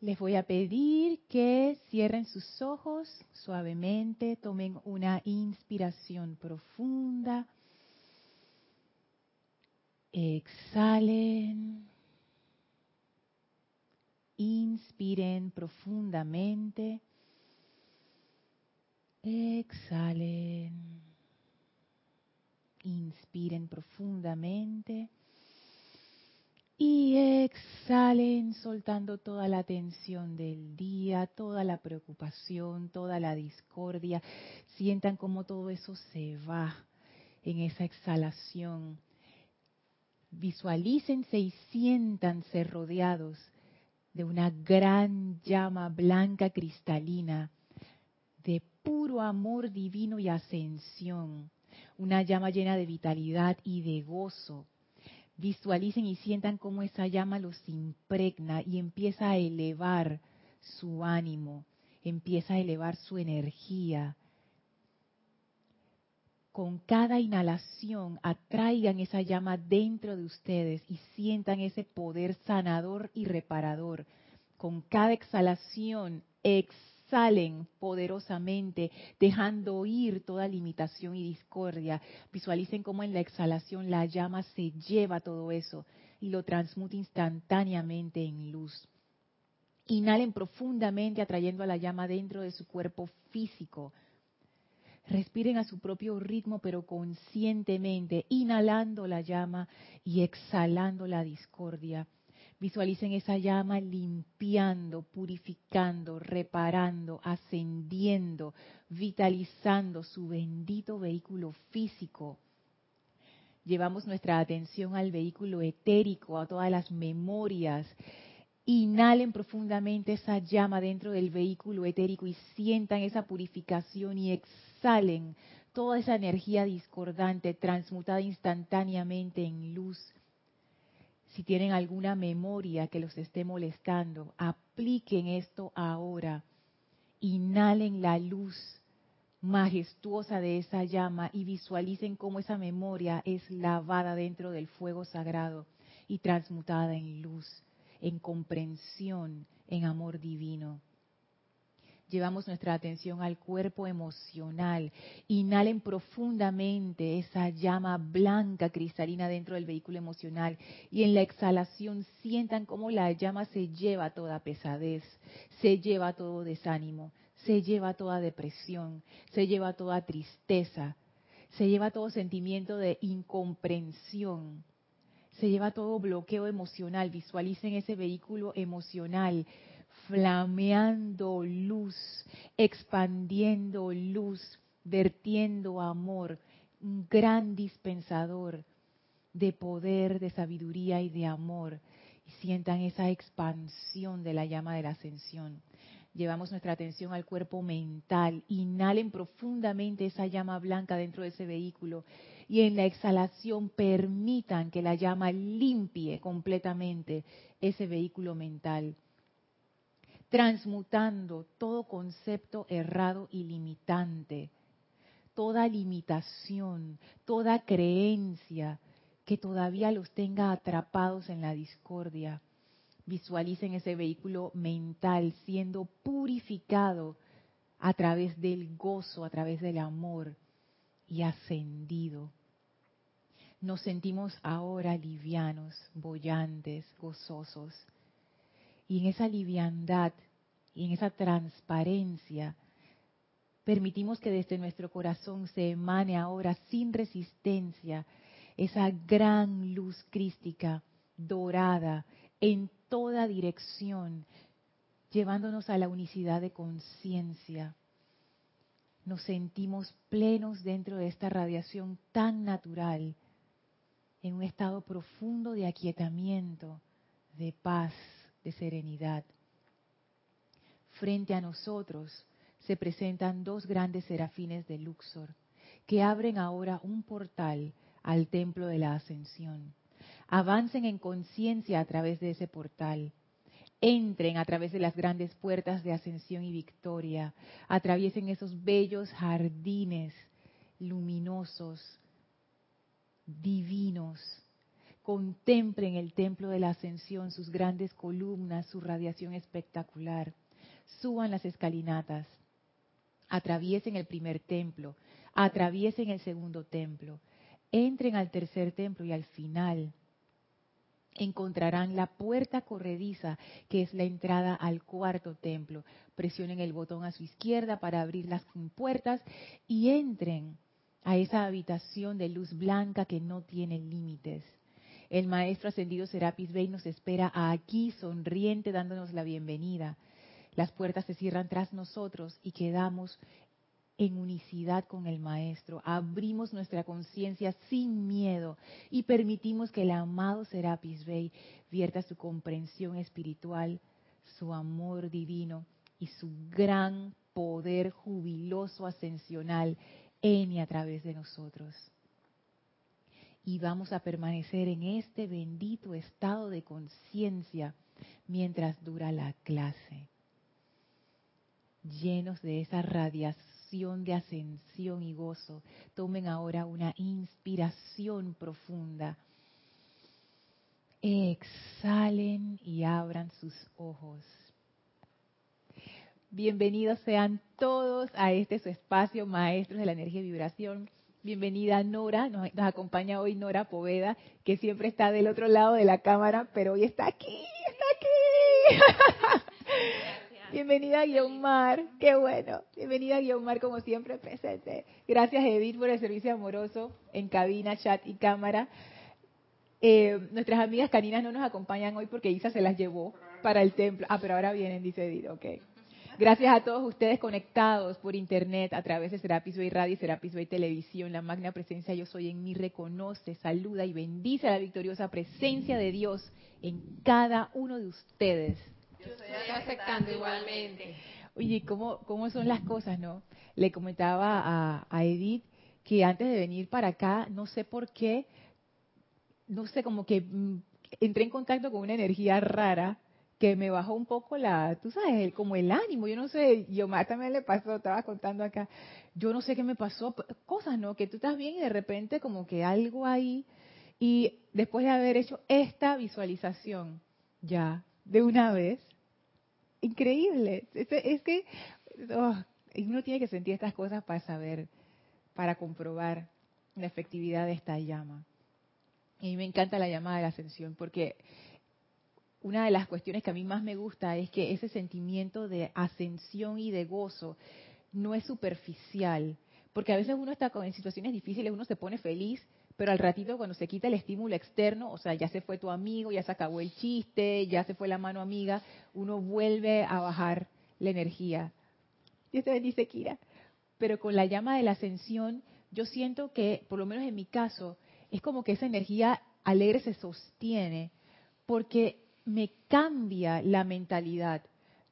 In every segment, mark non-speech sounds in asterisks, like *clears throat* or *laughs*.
Les voy a pedir que cierren sus ojos suavemente, tomen una inspiración profunda, exhalen, inspiren profundamente, exhalen, inspiren profundamente. Y exhalen soltando toda la tensión del día, toda la preocupación, toda la discordia. Sientan como todo eso se va en esa exhalación. Visualícense y siéntanse rodeados de una gran llama blanca cristalina de puro amor divino y ascensión. Una llama llena de vitalidad y de gozo visualicen y sientan cómo esa llama los impregna y empieza a elevar su ánimo, empieza a elevar su energía. Con cada inhalación atraigan esa llama dentro de ustedes y sientan ese poder sanador y reparador. Con cada exhalación, salen poderosamente, dejando ir toda limitación y discordia. Visualicen cómo en la exhalación la llama se lleva todo eso y lo transmuta instantáneamente en luz. Inhalen profundamente atrayendo a la llama dentro de su cuerpo físico. Respiren a su propio ritmo, pero conscientemente, inhalando la llama y exhalando la discordia. Visualicen esa llama limpiando, purificando, reparando, ascendiendo, vitalizando su bendito vehículo físico. Llevamos nuestra atención al vehículo etérico, a todas las memorias. Inhalen profundamente esa llama dentro del vehículo etérico y sientan esa purificación y exhalen toda esa energía discordante transmutada instantáneamente en luz si tienen alguna memoria que los esté molestando, apliquen esto ahora. Inhalen la luz majestuosa de esa llama y visualicen cómo esa memoria es lavada dentro del fuego sagrado y transmutada en luz, en comprensión, en amor divino llevamos nuestra atención al cuerpo emocional. Inhalen profundamente esa llama blanca cristalina dentro del vehículo emocional y en la exhalación sientan cómo la llama se lleva toda pesadez, se lleva todo desánimo, se lleva toda depresión, se lleva toda tristeza, se lleva todo sentimiento de incomprensión. Se lleva todo bloqueo emocional. Visualicen ese vehículo emocional flameando luz, expandiendo luz, vertiendo amor, un gran dispensador de poder, de sabiduría y de amor. Y sientan esa expansión de la llama de la ascensión. Llevamos nuestra atención al cuerpo mental. Inhalen profundamente esa llama blanca dentro de ese vehículo y en la exhalación permitan que la llama limpie completamente ese vehículo mental transmutando todo concepto errado y limitante, toda limitación, toda creencia que todavía los tenga atrapados en la discordia. Visualicen ese vehículo mental siendo purificado a través del gozo, a través del amor y ascendido. Nos sentimos ahora livianos, bollantes, gozosos y en esa liviandad y en esa transparencia, permitimos que desde nuestro corazón se emane ahora sin resistencia esa gran luz crística dorada en toda dirección, llevándonos a la unicidad de conciencia. Nos sentimos plenos dentro de esta radiación tan natural, en un estado profundo de aquietamiento, de paz, de serenidad. Frente a nosotros se presentan dos grandes serafines de Luxor, que abren ahora un portal al templo de la ascensión. Avancen en conciencia a través de ese portal. Entren a través de las grandes puertas de ascensión y victoria. Atraviesen esos bellos jardines luminosos, divinos, Contemplen el templo de la ascensión, sus grandes columnas, su radiación espectacular. Suban las escalinatas, atraviesen el primer templo, atraviesen el segundo templo, entren al tercer templo y al final encontrarán la puerta corrediza que es la entrada al cuarto templo. Presionen el botón a su izquierda para abrir las puertas y entren a esa habitación de luz blanca que no tiene límites. El maestro ascendido Serapis Bey nos espera aquí sonriente dándonos la bienvenida. Las puertas se cierran tras nosotros y quedamos en unicidad con el Maestro, abrimos nuestra conciencia sin miedo y permitimos que el amado Serapis Bey vierta su comprensión espiritual, su amor divino y su gran poder jubiloso ascensional en y a través de nosotros. Y vamos a permanecer en este bendito estado de conciencia mientras dura la clase, llenos de esa radiación de ascensión y gozo. Tomen ahora una inspiración profunda. Exhalen y abran sus ojos. Bienvenidos sean todos a este su espacio, maestros de la energía y vibración. Bienvenida Nora, nos, nos, acompaña hoy Nora Poveda, que siempre está del otro lado de la cámara, pero hoy está aquí, está aquí. Bienvenida Guiomar, qué bueno. Bienvenida Guiomar como siempre presente. Gracias Edith por el servicio amoroso en cabina, chat y cámara. Eh, nuestras amigas caninas no nos acompañan hoy porque Isa se las llevó para el templo. Ah, pero ahora vienen, dice Edith, ok. Gracias a todos ustedes conectados por internet a través de Serapis Bay Radio y Serapis Bay Televisión. La magna presencia Yo Soy en mí reconoce, saluda y bendice a la victoriosa presencia de Dios en cada uno de ustedes yo estoy aceptando igualmente. Oye, ¿cómo, ¿cómo son las cosas, no? Le comentaba a, a Edith que antes de venir para acá, no sé por qué, no sé, como que mm, entré en contacto con una energía rara que me bajó un poco la, tú sabes, como el ánimo, yo no sé, yo también le pasó, estaba contando acá, yo no sé qué me pasó, cosas, ¿no? Que tú estás bien y de repente como que algo ahí, y después de haber hecho esta visualización, ya, de una vez, increíble. Es, que oh, uno tiene que sentir estas cosas para saber, para comprobar la efectividad de esta llama. Y me encanta la llamada de la ascensión porque una de las cuestiones que a mí más me gusta es que ese sentimiento de ascensión y de gozo no es superficial, porque a veces uno está en situaciones difíciles, uno se pone feliz, pero al ratito cuando se quita el estímulo externo, o sea, ya se fue tu amigo, ya se acabó el chiste, ya se fue la mano amiga, uno vuelve a bajar la energía. Dios te bendice, Kira. Pero con la llama de la ascensión, yo siento que, por lo menos en mi caso, es como que esa energía alegre se sostiene, porque me cambia la mentalidad,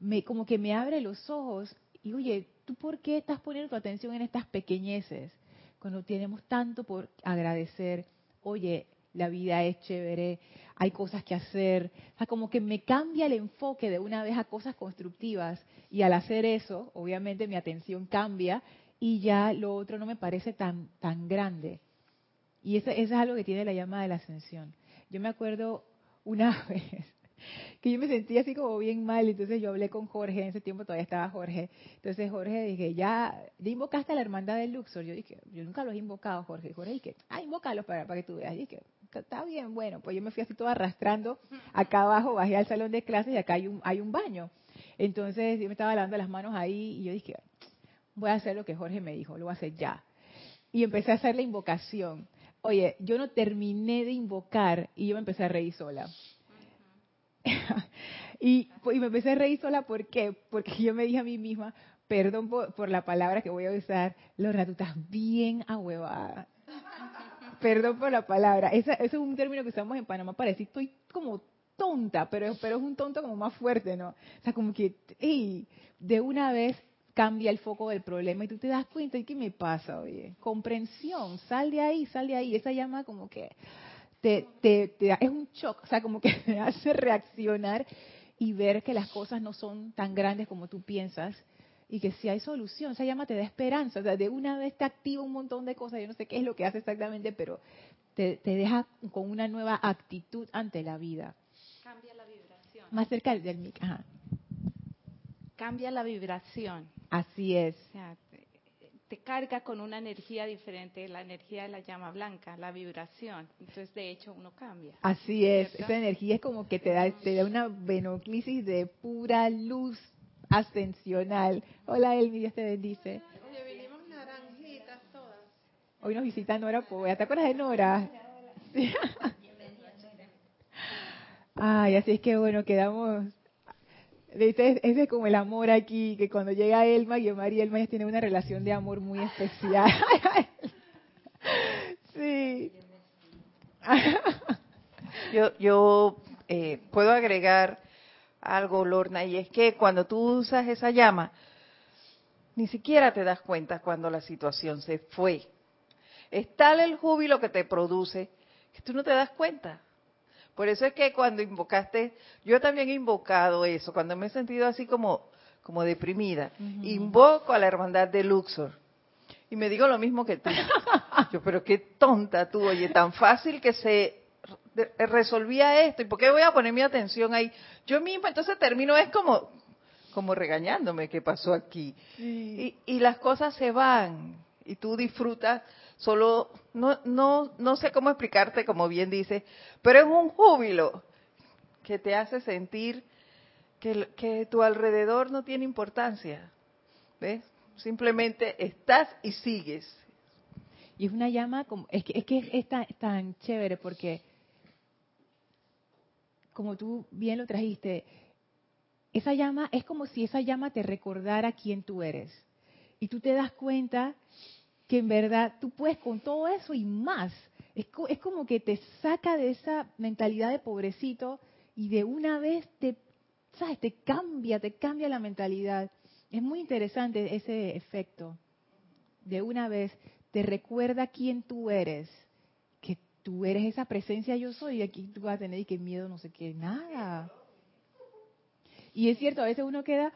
me, como que me abre los ojos y, oye, ¿tú por qué estás poniendo tu atención en estas pequeñeces? cuando tenemos tanto por agradecer, oye, la vida es chévere, hay cosas que hacer, o sea, como que me cambia el enfoque de una vez a cosas constructivas y al hacer eso, obviamente mi atención cambia y ya lo otro no me parece tan tan grande. Y eso, eso es algo que tiene la llama de la ascensión. Yo me acuerdo una *laughs* vez que yo me sentía así como bien mal, entonces yo hablé con Jorge, en ese tiempo todavía estaba Jorge, entonces Jorge dije, ya, ¿ya invocaste a la hermandad del Luxor? Yo dije, yo nunca los he invocado, Jorge. Jorge dije, ah, invócalos para, para que tú veas. Y dije, está bien, bueno, pues yo me fui así todo arrastrando, acá abajo bajé al salón de clases y acá hay un, hay un baño. Entonces yo me estaba lavando las manos ahí y yo dije, voy a hacer lo que Jorge me dijo, lo voy a hacer ya. Y empecé a hacer la invocación. Oye, yo no terminé de invocar y yo me empecé a reír sola. *laughs* y, me empecé a reír sola, ¿por qué? Porque yo me dije a mí misma, perdón por, la palabra que voy a usar, Lorna, tú estás bien ahuevada. perdón por la palabra. Ese, es un término que usamos en Panamá para decir, estoy como tonta, pero, pero es un tonto como más fuerte, ¿no? O sea, como que, hey, de una vez cambia el foco del problema y tú te das cuenta de qué me pasa, oye. Comprensión, sal de ahí, sal de ahí. Esa llama como que te, te, es un shock, o sea, como que *laughs* te hace reaccionar y ver que las cosas no son tan grandes como tú piensas y que si hay solución, esa llama te da esperanza, o sea, de una vez te activa un montón de cosas, yo no sé qué es lo que hace exactamente, pero te, deja con una nueva actitud ante la vida. Cambia la vibración. Más cerca del mic. Ajá. Cambia la vibración. Así es. O sea, te, carga con una energía diferente, la energía de la llama blanca, la vibración. Entonces, de hecho, uno cambia. Así es. Esa energía es como que te da, te da una venoclisis de pura luz ascensional. Hola, Elmi, Dios te bendice. Hoy nos visita Nora Povea. ¿Te acuerdas de Nora? *laughs* Ay, así es que bueno, quedamos. Ese, es como el amor aquí, que cuando llega Elma, y Omar y Elma ya tienen una relación de amor muy especial. *laughs* sí. *laughs* yo yo eh, puedo agregar algo, Lorna, y es que cuando tú usas esa llama, ni siquiera te das cuenta cuando la situación se fue. Es tal el júbilo que te produce que tú no te das cuenta. Por eso es que cuando invocaste, yo también he invocado eso, cuando me he sentido así como, como deprimida, invoco a la hermandad de Luxor. Y me digo lo mismo que tú. *laughs* Yo, pero qué tonta tú, oye, tan fácil que se resolvía esto. ¿Y por qué voy a poner mi atención ahí? Yo misma, entonces termino, es como, como regañándome qué pasó aquí. Y, y las cosas se van y tú disfrutas solo, no, no, no sé cómo explicarte, como bien dice, pero es un júbilo que te hace sentir que, que tu alrededor no tiene importancia. ¿Ves? Simplemente estás y sigues. Y es una llama, como, es que es, que es tan, tan chévere porque, como tú bien lo trajiste, esa llama es como si esa llama te recordara quién tú eres. Y tú te das cuenta que en verdad tú puedes con todo eso y más. Es, es como que te saca de esa mentalidad de pobrecito y de una vez te, ¿sabes? Te cambia, te cambia la mentalidad. Es muy interesante ese efecto. De una vez te recuerda quién tú eres, que tú eres esa presencia yo soy y aquí tú vas a tener y que miedo no sé qué, nada. Y es cierto, a veces uno queda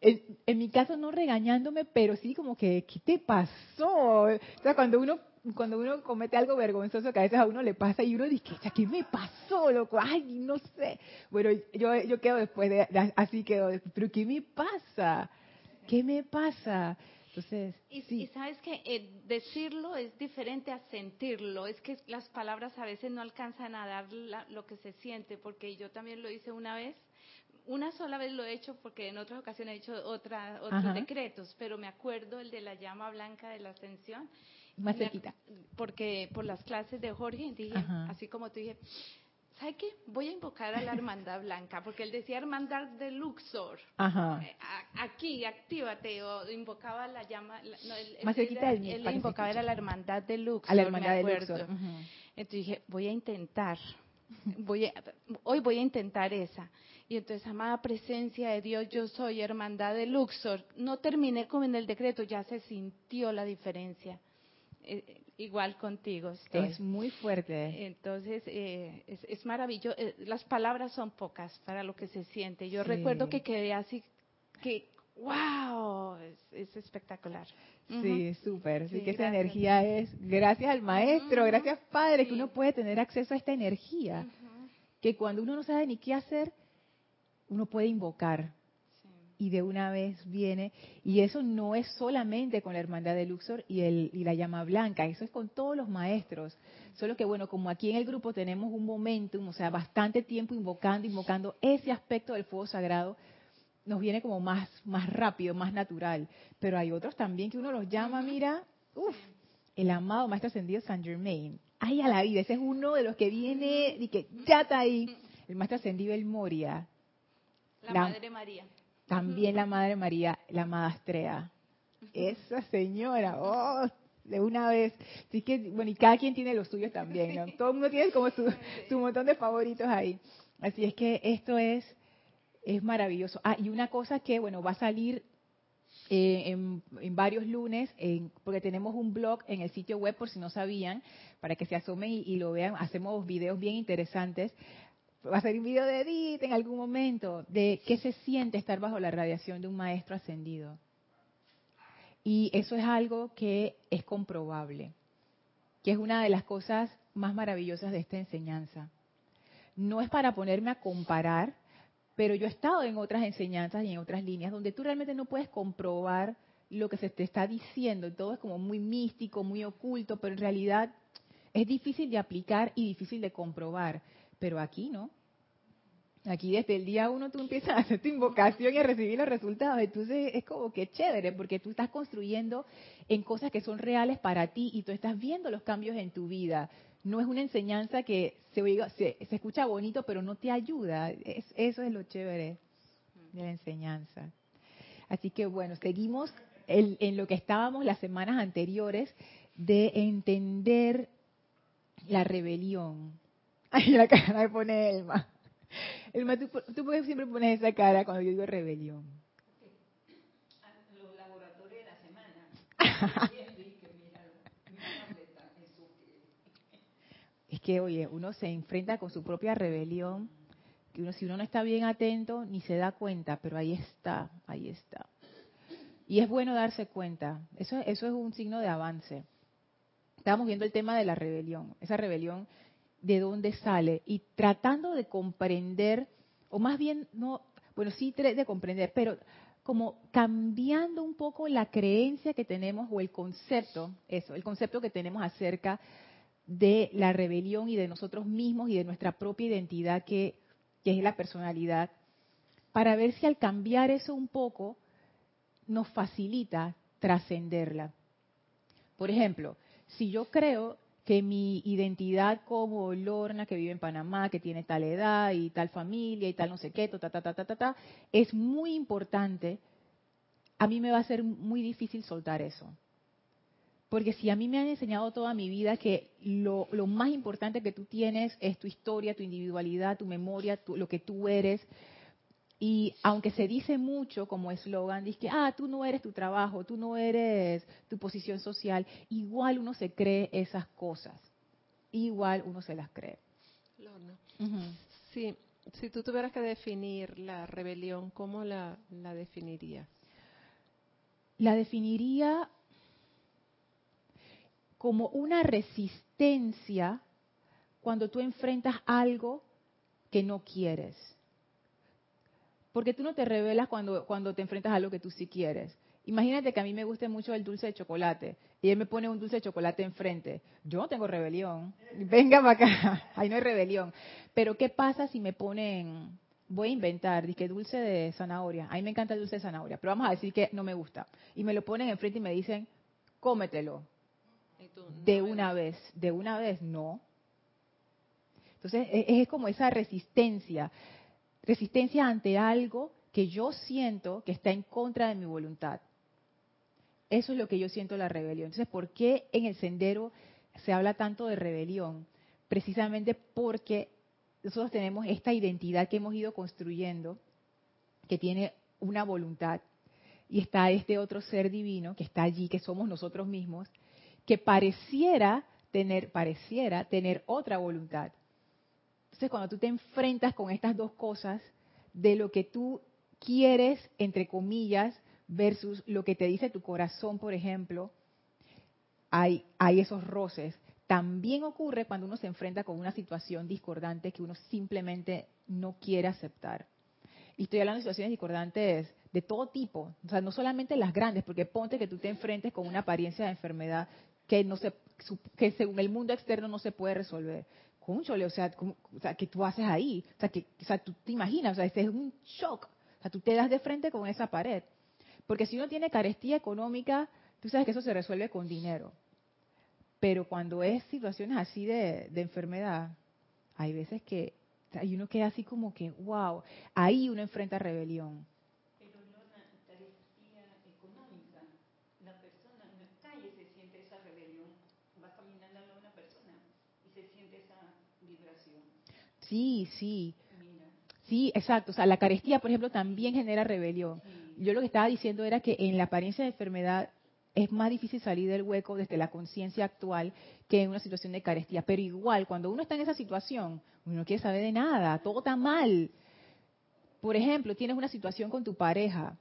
en, mi caso no regañándome, pero sí como que, ¿qué te pasó? O sea, cuando uno cuando uno comete algo vergonzoso que a veces a uno le pasa y uno dice, ¿qué me pasó, loco? Ay, no sé. Bueno, yo, yo quedo después de, así quedo, pero ¿qué me pasa? ¿Qué me pasa? Entonces, y, sí. y sabes que eh, decirlo es diferente a sentirlo. Es que las palabras a veces no alcanzan a dar lo que se siente, porque yo también lo hice una vez una sola vez lo he hecho porque en otras ocasiones he hecho otra, otros decretos, pero me acuerdo el de la llama blanca de la ascensión. Más cerquita. Porque por las clases de Jorge dije, así como tú dije, ¿sabe qué? Voy a invocar a la hermandad blanca, porque él decía hermandad de Luxor. Ajá. Eh, aquí, actívate, o invocaba la llama. Más cerquita él, él invocaba era la hermandad de Luxor. A la hermandad de Luxor. Entonces dije, voy a intentar. Voy hoy voy a intentar esa. Y entonces, amada presencia de Dios, yo soy hermandad de Luxor. No terminé con el decreto, ya se sintió la diferencia. Eh, igual contigo. Es muy fuerte. Entonces, eh, es, maravilloso. Eh, las palabras son pocas para lo que se siente. Yo recuerdo que quedé así, que, wow, es, espectacular. Sí, súper. Sí, que esa energía es, gracias al maestro, gracias Padre, que uno puede tener acceso a esta energía. Que cuando uno no sabe ni qué hacer, uno puede invocar y de una vez viene. Y eso no es solamente con la hermandad de Luxor y, el, y la llama blanca, eso es con todos los maestros. Solo que bueno, como aquí en el grupo tenemos un momentum, o sea, bastante tiempo invocando, invocando ese aspecto del fuego sagrado, nos viene como más, más rápido, más natural. Pero hay otros también que uno los llama, mira, uff, el amado Maestro Ascendido San Germain. Ay, a la vida, ese es uno de los que viene y que ya está ahí. El Maestro Ascendido El Moria, la, Madre María. También la Madre María, la Madastrea. Esa señora, oh, de una vez. Así que, bueno, y cada quien tiene los suyos también, ¿no? *laughs* Todo el mundo tiene como su, su montón de favoritos ahí. Así es que esto es, es maravilloso. Ah, y una cosa que, bueno, va a salir eh, en, varios lunes, en, porque tenemos un blog en el sitio web, por si no sabían, para que se asomen y, y, lo vean. Hacemos videos bien interesantes va a ser un video de Edith en algún momento, de qué se siente estar bajo la radiación de un maestro ascendido. Y eso es algo que es comprobable, que es una de las cosas más maravillosas de esta enseñanza. No es para ponerme a comparar, pero yo he estado en otras enseñanzas y en otras líneas donde tú realmente no puedes comprobar lo que se te está diciendo. Todo es como muy místico, muy oculto, pero en realidad es difícil de aplicar y difícil de comprobar. Pero aquí no. Aquí desde el día uno tú empiezas a hacer tu invocación y a recibir los resultados. Entonces es como que chévere, porque tú estás construyendo en cosas que son reales para ti y tú estás viendo los cambios en tu vida. No es una enseñanza que se, oiga, se, escucha bonito, pero no te ayuda. eso es lo chévere de la enseñanza. Así que bueno, seguimos en lo que estábamos las semanas anteriores de entender la rebelión. *laughs* Ay, la cara me pone Elma. Elma, ¿tú, tú siempre pones esa cara cuando yo digo rebelión. Los laboratorios de la semana. *laughs* es que, oye, uno se enfrenta con su propia rebelión, que uno si uno no está bien atento ni se da cuenta, pero ahí está, ahí está. Y es bueno darse cuenta. Eso, eso es un signo de avance. Estábamos viendo el tema de la rebelión, esa rebelión de dónde sale y tratando de comprender, o más bien, no, bueno, sí de comprender, pero como cambiando un poco la creencia que tenemos o el concepto, eso, el concepto que tenemos acerca de la rebelión y de nosotros mismos y de nuestra propia identidad que, es la personalidad, para ver si al cambiar eso un poco nos facilita trascenderla. Por ejemplo, si yo creo que mi identidad como Lorna, que vive en Panamá, que tiene tal edad y tal familia y tal no sé qué, ta, ta, ta, es muy importante, a mí me va a ser muy difícil soltar eso. Porque si a mí me han enseñado toda mi vida que lo, lo más importante que tú tienes es tu historia, tu individualidad, tu memoria, lo que tú eres, y aunque se dice mucho como eslogan, dice que, ah, tú no eres tu trabajo, tú no eres tu posición social, igual uno se cree esas cosas. Igual uno se las cree. Lorna, sí, si tú tuvieras que definir la rebelión, ¿cómo la, la definirías? La definiría como una resistencia cuando tú enfrentas algo que no quieres porque tú no te revelas cuando, cuando te enfrentas a lo que tú sí quieres. Imagínate que a mí me guste mucho el dulce de chocolate y él me pone un dulce de chocolate enfrente. Yo no tengo rebelión. Venga para acá. *laughs* Ahí no hay rebelión. Pero ¿qué pasa si me ponen, voy a inventar, dije dulce de zanahoria. A mí me encanta el dulce de zanahoria, pero vamos a decir que no me gusta. Y me lo ponen enfrente y me dicen, cómetelo. De una vez. De una vez, no. Entonces es como esa resistencia resistencia ante algo que yo siento que está en contra de mi voluntad. Eso es lo que yo siento la rebelión. Entonces, ¿por qué en el sendero se habla tanto de rebelión? Precisamente porque nosotros tenemos esta identidad que hemos ido construyendo, que tiene una voluntad, y está este otro ser divino que está allí, que somos nosotros mismos, que pareciera tener, pareciera tener otra voluntad. Entonces, cuando tú te enfrentas con estas dos cosas, de lo que tú quieres, entre comillas, versus lo que te dice tu corazón, por ejemplo, hay, hay esos roces. También ocurre cuando uno se enfrenta con una situación discordante que uno simplemente no quiere aceptar. Y estoy hablando de situaciones discordantes de todo tipo, o sea, no solamente las grandes, porque ponte que tú te enfrentes con una apariencia de enfermedad que no se, que según el mundo externo no se puede resolver o sea, o sea, ¿qué tú haces ahí? O sea, que, o sea, tú te imaginas, o sea, este es un shock. O sea, tú te das de frente con esa pared. Porque si uno tiene carestía económica, tú sabes que eso se resuelve con dinero. Pero cuando es situaciones así de, de enfermedad, hay veces que hay uno queda así como que, wow, ahí uno enfrenta rebelión. Sí, sí. Sí, exacto. O sea, la carestía, por ejemplo, también genera rebelión. Yo lo que estaba diciendo era que en la apariencia de enfermedad es más difícil salir del hueco desde la conciencia actual que en una situación de carestía. Pero igual, cuando uno está en esa situación, uno no quiere saber de nada, todo está mal. Por ejemplo, tienes una situación con tu pareja,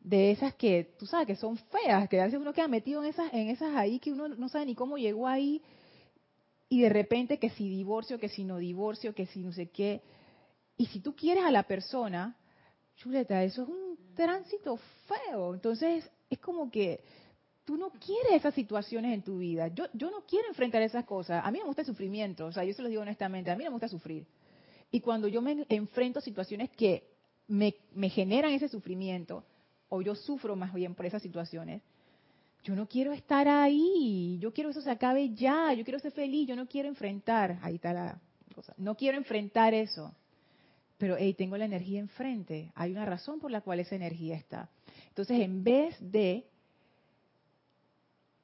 de esas que tú sabes que son feas, que a veces uno queda metido en esas, en esas ahí que uno no sabe ni cómo llegó ahí y de repente que si divorcio, que si no divorcio, que si no sé qué. Y si tú quieres a la persona, chuleta, eso es un tránsito feo. Entonces, es como que tú no quieres esas situaciones en tu vida. Yo, yo no quiero enfrentar esas cosas. A mí me gusta el sufrimiento, o sea, yo se lo digo honestamente, a mí me gusta sufrir. Y cuando yo me enfrento a situaciones que me, me generan ese sufrimiento, o yo sufro más bien por esas situaciones, yo no quiero estar ahí, yo quiero que eso se acabe ya, yo quiero ser feliz, yo no quiero enfrentar, ahí está la cosa, no quiero enfrentar eso. Pero, hey, tengo la energía enfrente, hay una razón por la cual esa energía está. Entonces, en vez de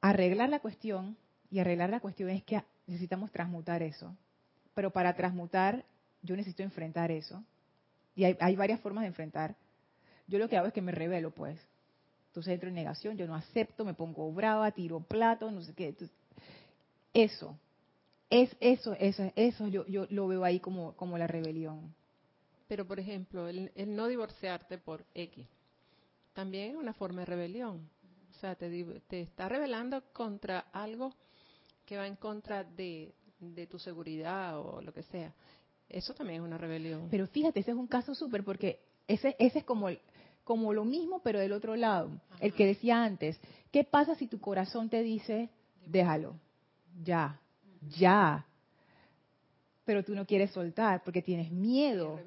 arreglar la cuestión, y arreglar la cuestión es que necesitamos transmutar eso, pero para transmutar yo necesito enfrentar eso, y hay, hay varias formas de enfrentar. Yo lo que hago es que me revelo, pues. Entonces entro en negación, yo no acepto, me pongo brava, tiro plato, no sé qué. eso, es eso, eso, eso yo, yo lo veo ahí como, como la rebelión. Pero, por ejemplo, el, no divorciarte por X también es una forma de rebelión. O sea, te, te está rebelando contra algo que va en contra de, de tu seguridad o lo que sea. Eso también es una rebelión. Pero fíjate, ese es un caso súper porque ese, ese es como el, como lo mismo, pero del otro lado. El que decía antes, ¿qué pasa si tu corazón te dice, déjalo, ya, ya? Pero tú no quieres soltar porque tienes miedo.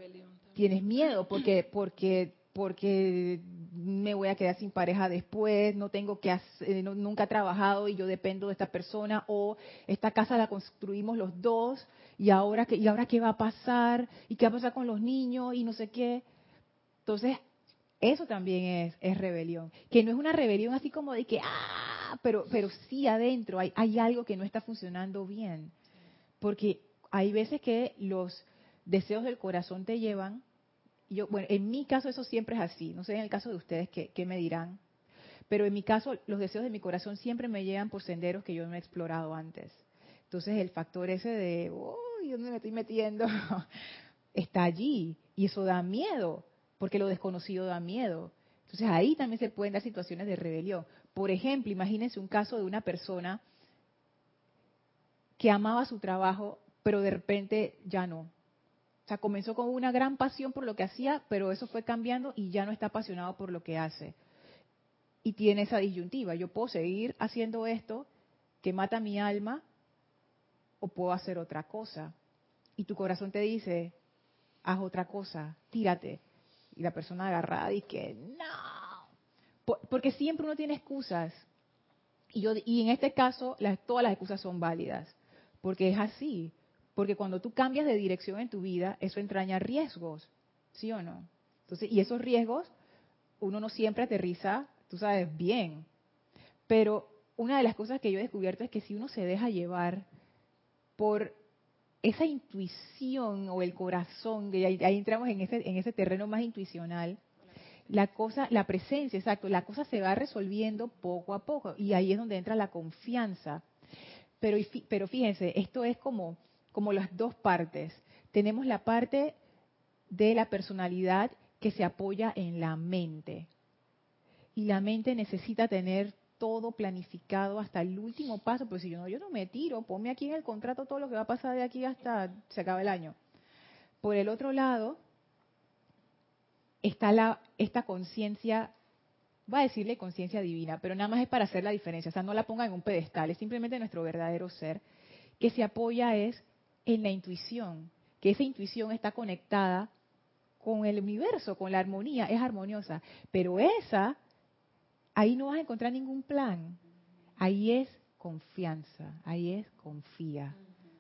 Tienes miedo *clears throat* porque, porque, porque me voy a quedar sin pareja después, no tengo que hacer, nunca he trabajado y yo dependo de esta persona o esta casa la construimos los dos y ahora que y ahora qué va a pasar y qué va a pasar con los niños y no sé qué. Entonces eso también es, es, rebelión. Que no es una rebelión así como de que, ah, pero, pero sí adentro hay, hay algo que no está funcionando bien. Porque hay veces que los deseos del corazón te llevan, yo, bueno, en mi caso eso siempre es así, no sé en el caso de ustedes qué, me dirán, pero en mi caso los deseos de mi corazón siempre me llevan por senderos que yo no he explorado antes. Entonces el factor ese de, uy, ¿dónde me estoy metiendo? *laughs* está allí y eso da miedo porque lo desconocido da miedo. Entonces ahí también se pueden dar situaciones de rebelión. Por ejemplo, imagínense un caso de una persona que amaba su trabajo, pero de repente ya no. O sea, comenzó con una gran pasión por lo que hacía, pero eso fue cambiando y ya no está apasionado por lo que hace. Y tiene esa disyuntiva. Yo puedo seguir haciendo esto que mata mi alma o puedo hacer otra cosa. Y tu corazón te dice, haz otra cosa, tírate y la persona agarrada y que no, porque siempre uno tiene excusas. Y, yo, y en este caso las, todas las excusas son válidas, porque es así, porque cuando tú cambias de dirección en tu vida, eso entraña riesgos, ¿sí o no? Entonces, y esos riesgos uno no siempre aterriza, tú sabes, bien. Pero una de las cosas que yo he descubierto es que si uno se deja llevar por esa intuición o el corazón, y ahí, entramos en ese, en ese terreno más intuicional, la cosa, la presencia, exacto, la cosa se va resolviendo poco a poco y ahí es donde entra la confianza. Pero, pero fíjense, esto es como, como las dos partes. Tenemos la parte de la personalidad que se apoya en la mente. Y la mente necesita tener todo planificado hasta el último paso, pues si yo no, yo no me tiro, ponme aquí en el contrato todo lo que va a pasar de aquí hasta se acaba el año. Por el otro lado, está la, esta conciencia, va a decirle conciencia divina, pero nada más es para hacer la diferencia, o sea, no la ponga en un pedestal, es simplemente nuestro verdadero ser, que se apoya es en la intuición, que esa intuición está conectada con el universo, con la armonía, es armoniosa, pero esa ahí no vas a encontrar ningún plan. Ahí es confianza, ahí es confía,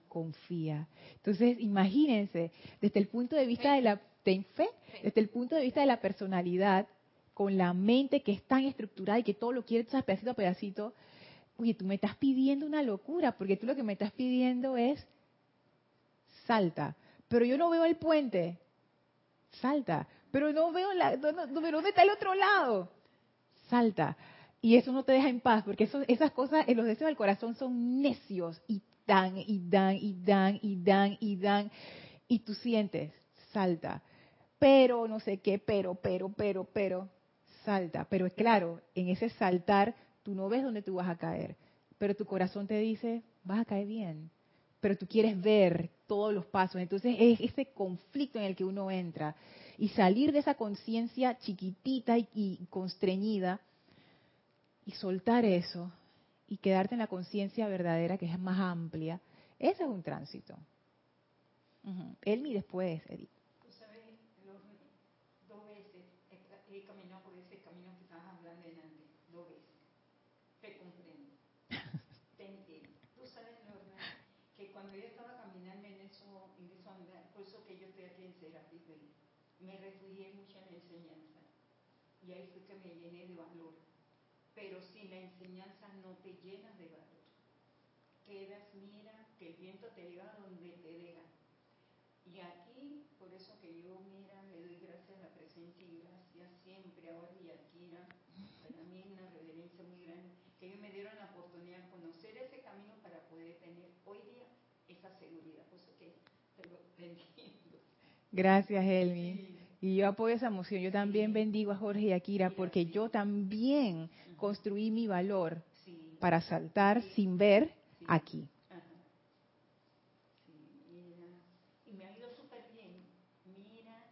confía. Entonces, imagínense, desde el punto de vista de la ten fe, desde el punto de vista de la personalidad, con la mente que es tan estructurada y que todo lo quiere pedacito a pedacito, oye, tú me estás pidiendo una locura, porque tú lo que me estás pidiendo es salta, pero yo no veo el puente, salta, pero no veo la, ¿dónde está el otro lado? Salta. Y eso no te deja en paz, porque esas cosas, en los deseos del corazón son necios y dan y dan y dan y dan y dan. Y tú sientes, salta. Pero, no sé qué, pero, pero, pero, pero, salta. Pero es claro, en ese saltar, tú no ves dónde tú vas a caer. Pero tu corazón te dice, vas a caer bien. pero tú quieres ver todos los pasos. Entonces es ese conflicto en el que uno entra y salir de esa conciencia chiquitita y, constreñida y soltar eso y quedarte en la conciencia verdadera que es más amplia, ese es un tránsito. Uh Él ni después, Edith. Me refugié mucho en la enseñanza y ahí fue que me llené de valor. Pero sin la enseñanza no te llenas de valor. Quedas, mira, que el viento te lleva donde te deja. Y aquí, por eso que yo, mira, le doy gracias a la presencia y gracias siempre ahora y aquí, para mí es una reverencia muy grande, que ellos me dieron la oportunidad de conocer ese camino para poder tener hoy día esa seguridad. Por eso que te lo *laughs* Gracias, Elmi. Y yo apoyo esa emoción. Yo también bendigo a Jorge y a Kira porque yo también construí mi valor para saltar sin ver aquí. Y me ha ido súper bien. Mira,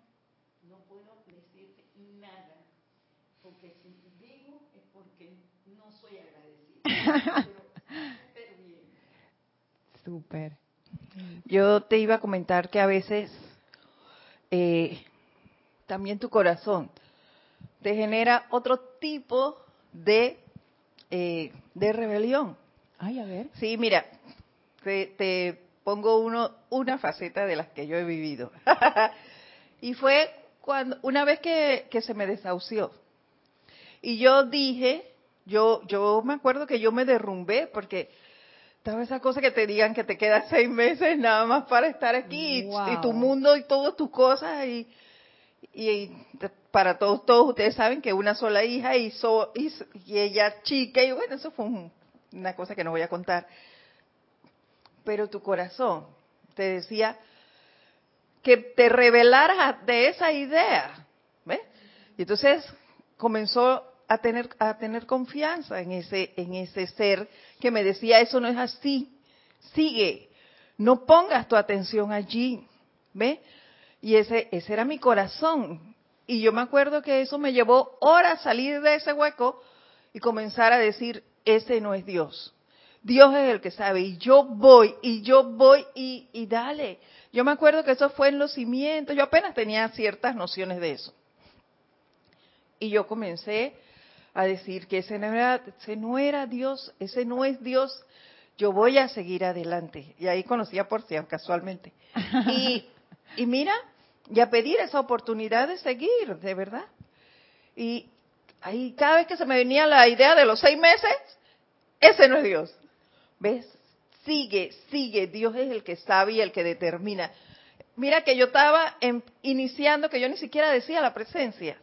no puedo decirte nada. Porque si digo es porque no soy agradecida. Pero bien. Súper. Yo te iba a comentar que a veces eh, también tu corazón te genera otro tipo de, eh, de rebelión. Ay, a ver. Sí, mira, te, pongo uno, una faceta de las que yo he vivido. *laughs* y fue cuando una vez que, que se me desahució. Y yo dije, yo, yo me acuerdo que yo me derrumbé porque estaba esa cosa que te digan que te quedas seis meses nada más para estar aquí y, tu mundo y todas tus cosas y, y, para todos todos ustedes saben que una sola hija y, y, ella chica y bueno eso fue una cosa que no voy a contar pero tu corazón te decía que te revelaras de esa idea ¿ves? y entonces comenzó a tener, a tener confianza en ese, en ese ser que me decía, eso no es así, sigue, no pongas tu atención allí, ¿ve? Y ese, ese era mi corazón. Y yo me acuerdo que eso me llevó horas salir de ese hueco y comenzar a decir, ese no es Dios. Dios es el que sabe y yo voy y yo voy y, y dale. Yo me acuerdo que eso fue en los cimientos, yo apenas tenía ciertas nociones de eso. Y yo comencé a decir que ese no, era, ese no era Dios, ese no es Dios, yo voy a seguir adelante. Y ahí conocí a Porcia casualmente. *laughs* Y, y mira, y a pedir esa oportunidad de seguir, de verdad. Y ahí cada vez que se me venía la idea de los seis meses, ese no es Dios. ¿Ves? Sigue, sigue. Dios es el que sabe y el que determina. Mira que yo estaba iniciando que yo ni siquiera decía la presencia.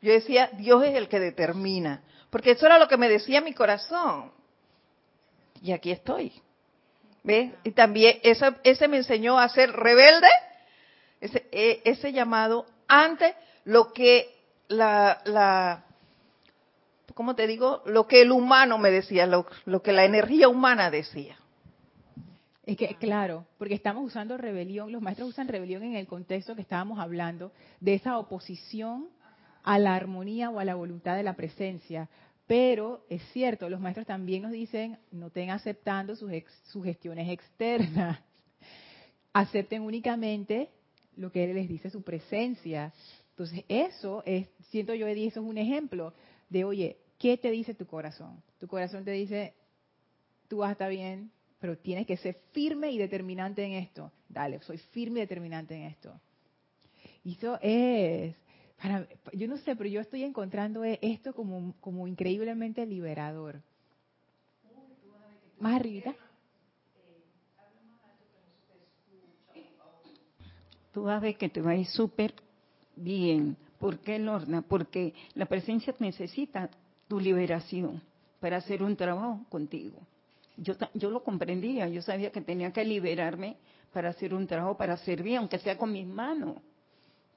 Yo decía, Dios es el que determina, porque eso era lo que me decía mi corazón. Y aquí estoy. ¿Ves? Y también ese, ese me enseñó a ser rebelde, ese, e, ese llamado, ante lo que la, la, ¿cómo te digo? Lo que el humano me decía, lo, lo que la energía humana decía. Es que, claro, porque estamos usando rebelión, los maestros usan rebelión en el contexto que estábamos hablando, de esa oposición a la armonía o a la voluntad de la presencia. Pero es cierto, los maestros también nos dicen, no estén aceptando sus sugestiones externas. *laughs* Acepten únicamente lo que les dice su presencia. Entonces, eso es, siento yo, Eddie, eso es un ejemplo de, oye, ¿qué te dice tu corazón? Tu corazón te dice, tú vas a estar bien, pero tienes que ser firme y determinante en esto. Dale, soy firme y determinante en esto. Y eso es, yo no sé, pero yo estoy encontrando esto como, como increíblemente liberador. Más arriba. Tú vas a ver que te va a ir súper bien. ¿Por qué, Lorna? Porque la presencia necesita tu liberación para hacer un trabajo contigo. Yo, yo lo comprendía, yo sabía que tenía que liberarme para hacer un trabajo, para servir, aunque sea con mis manos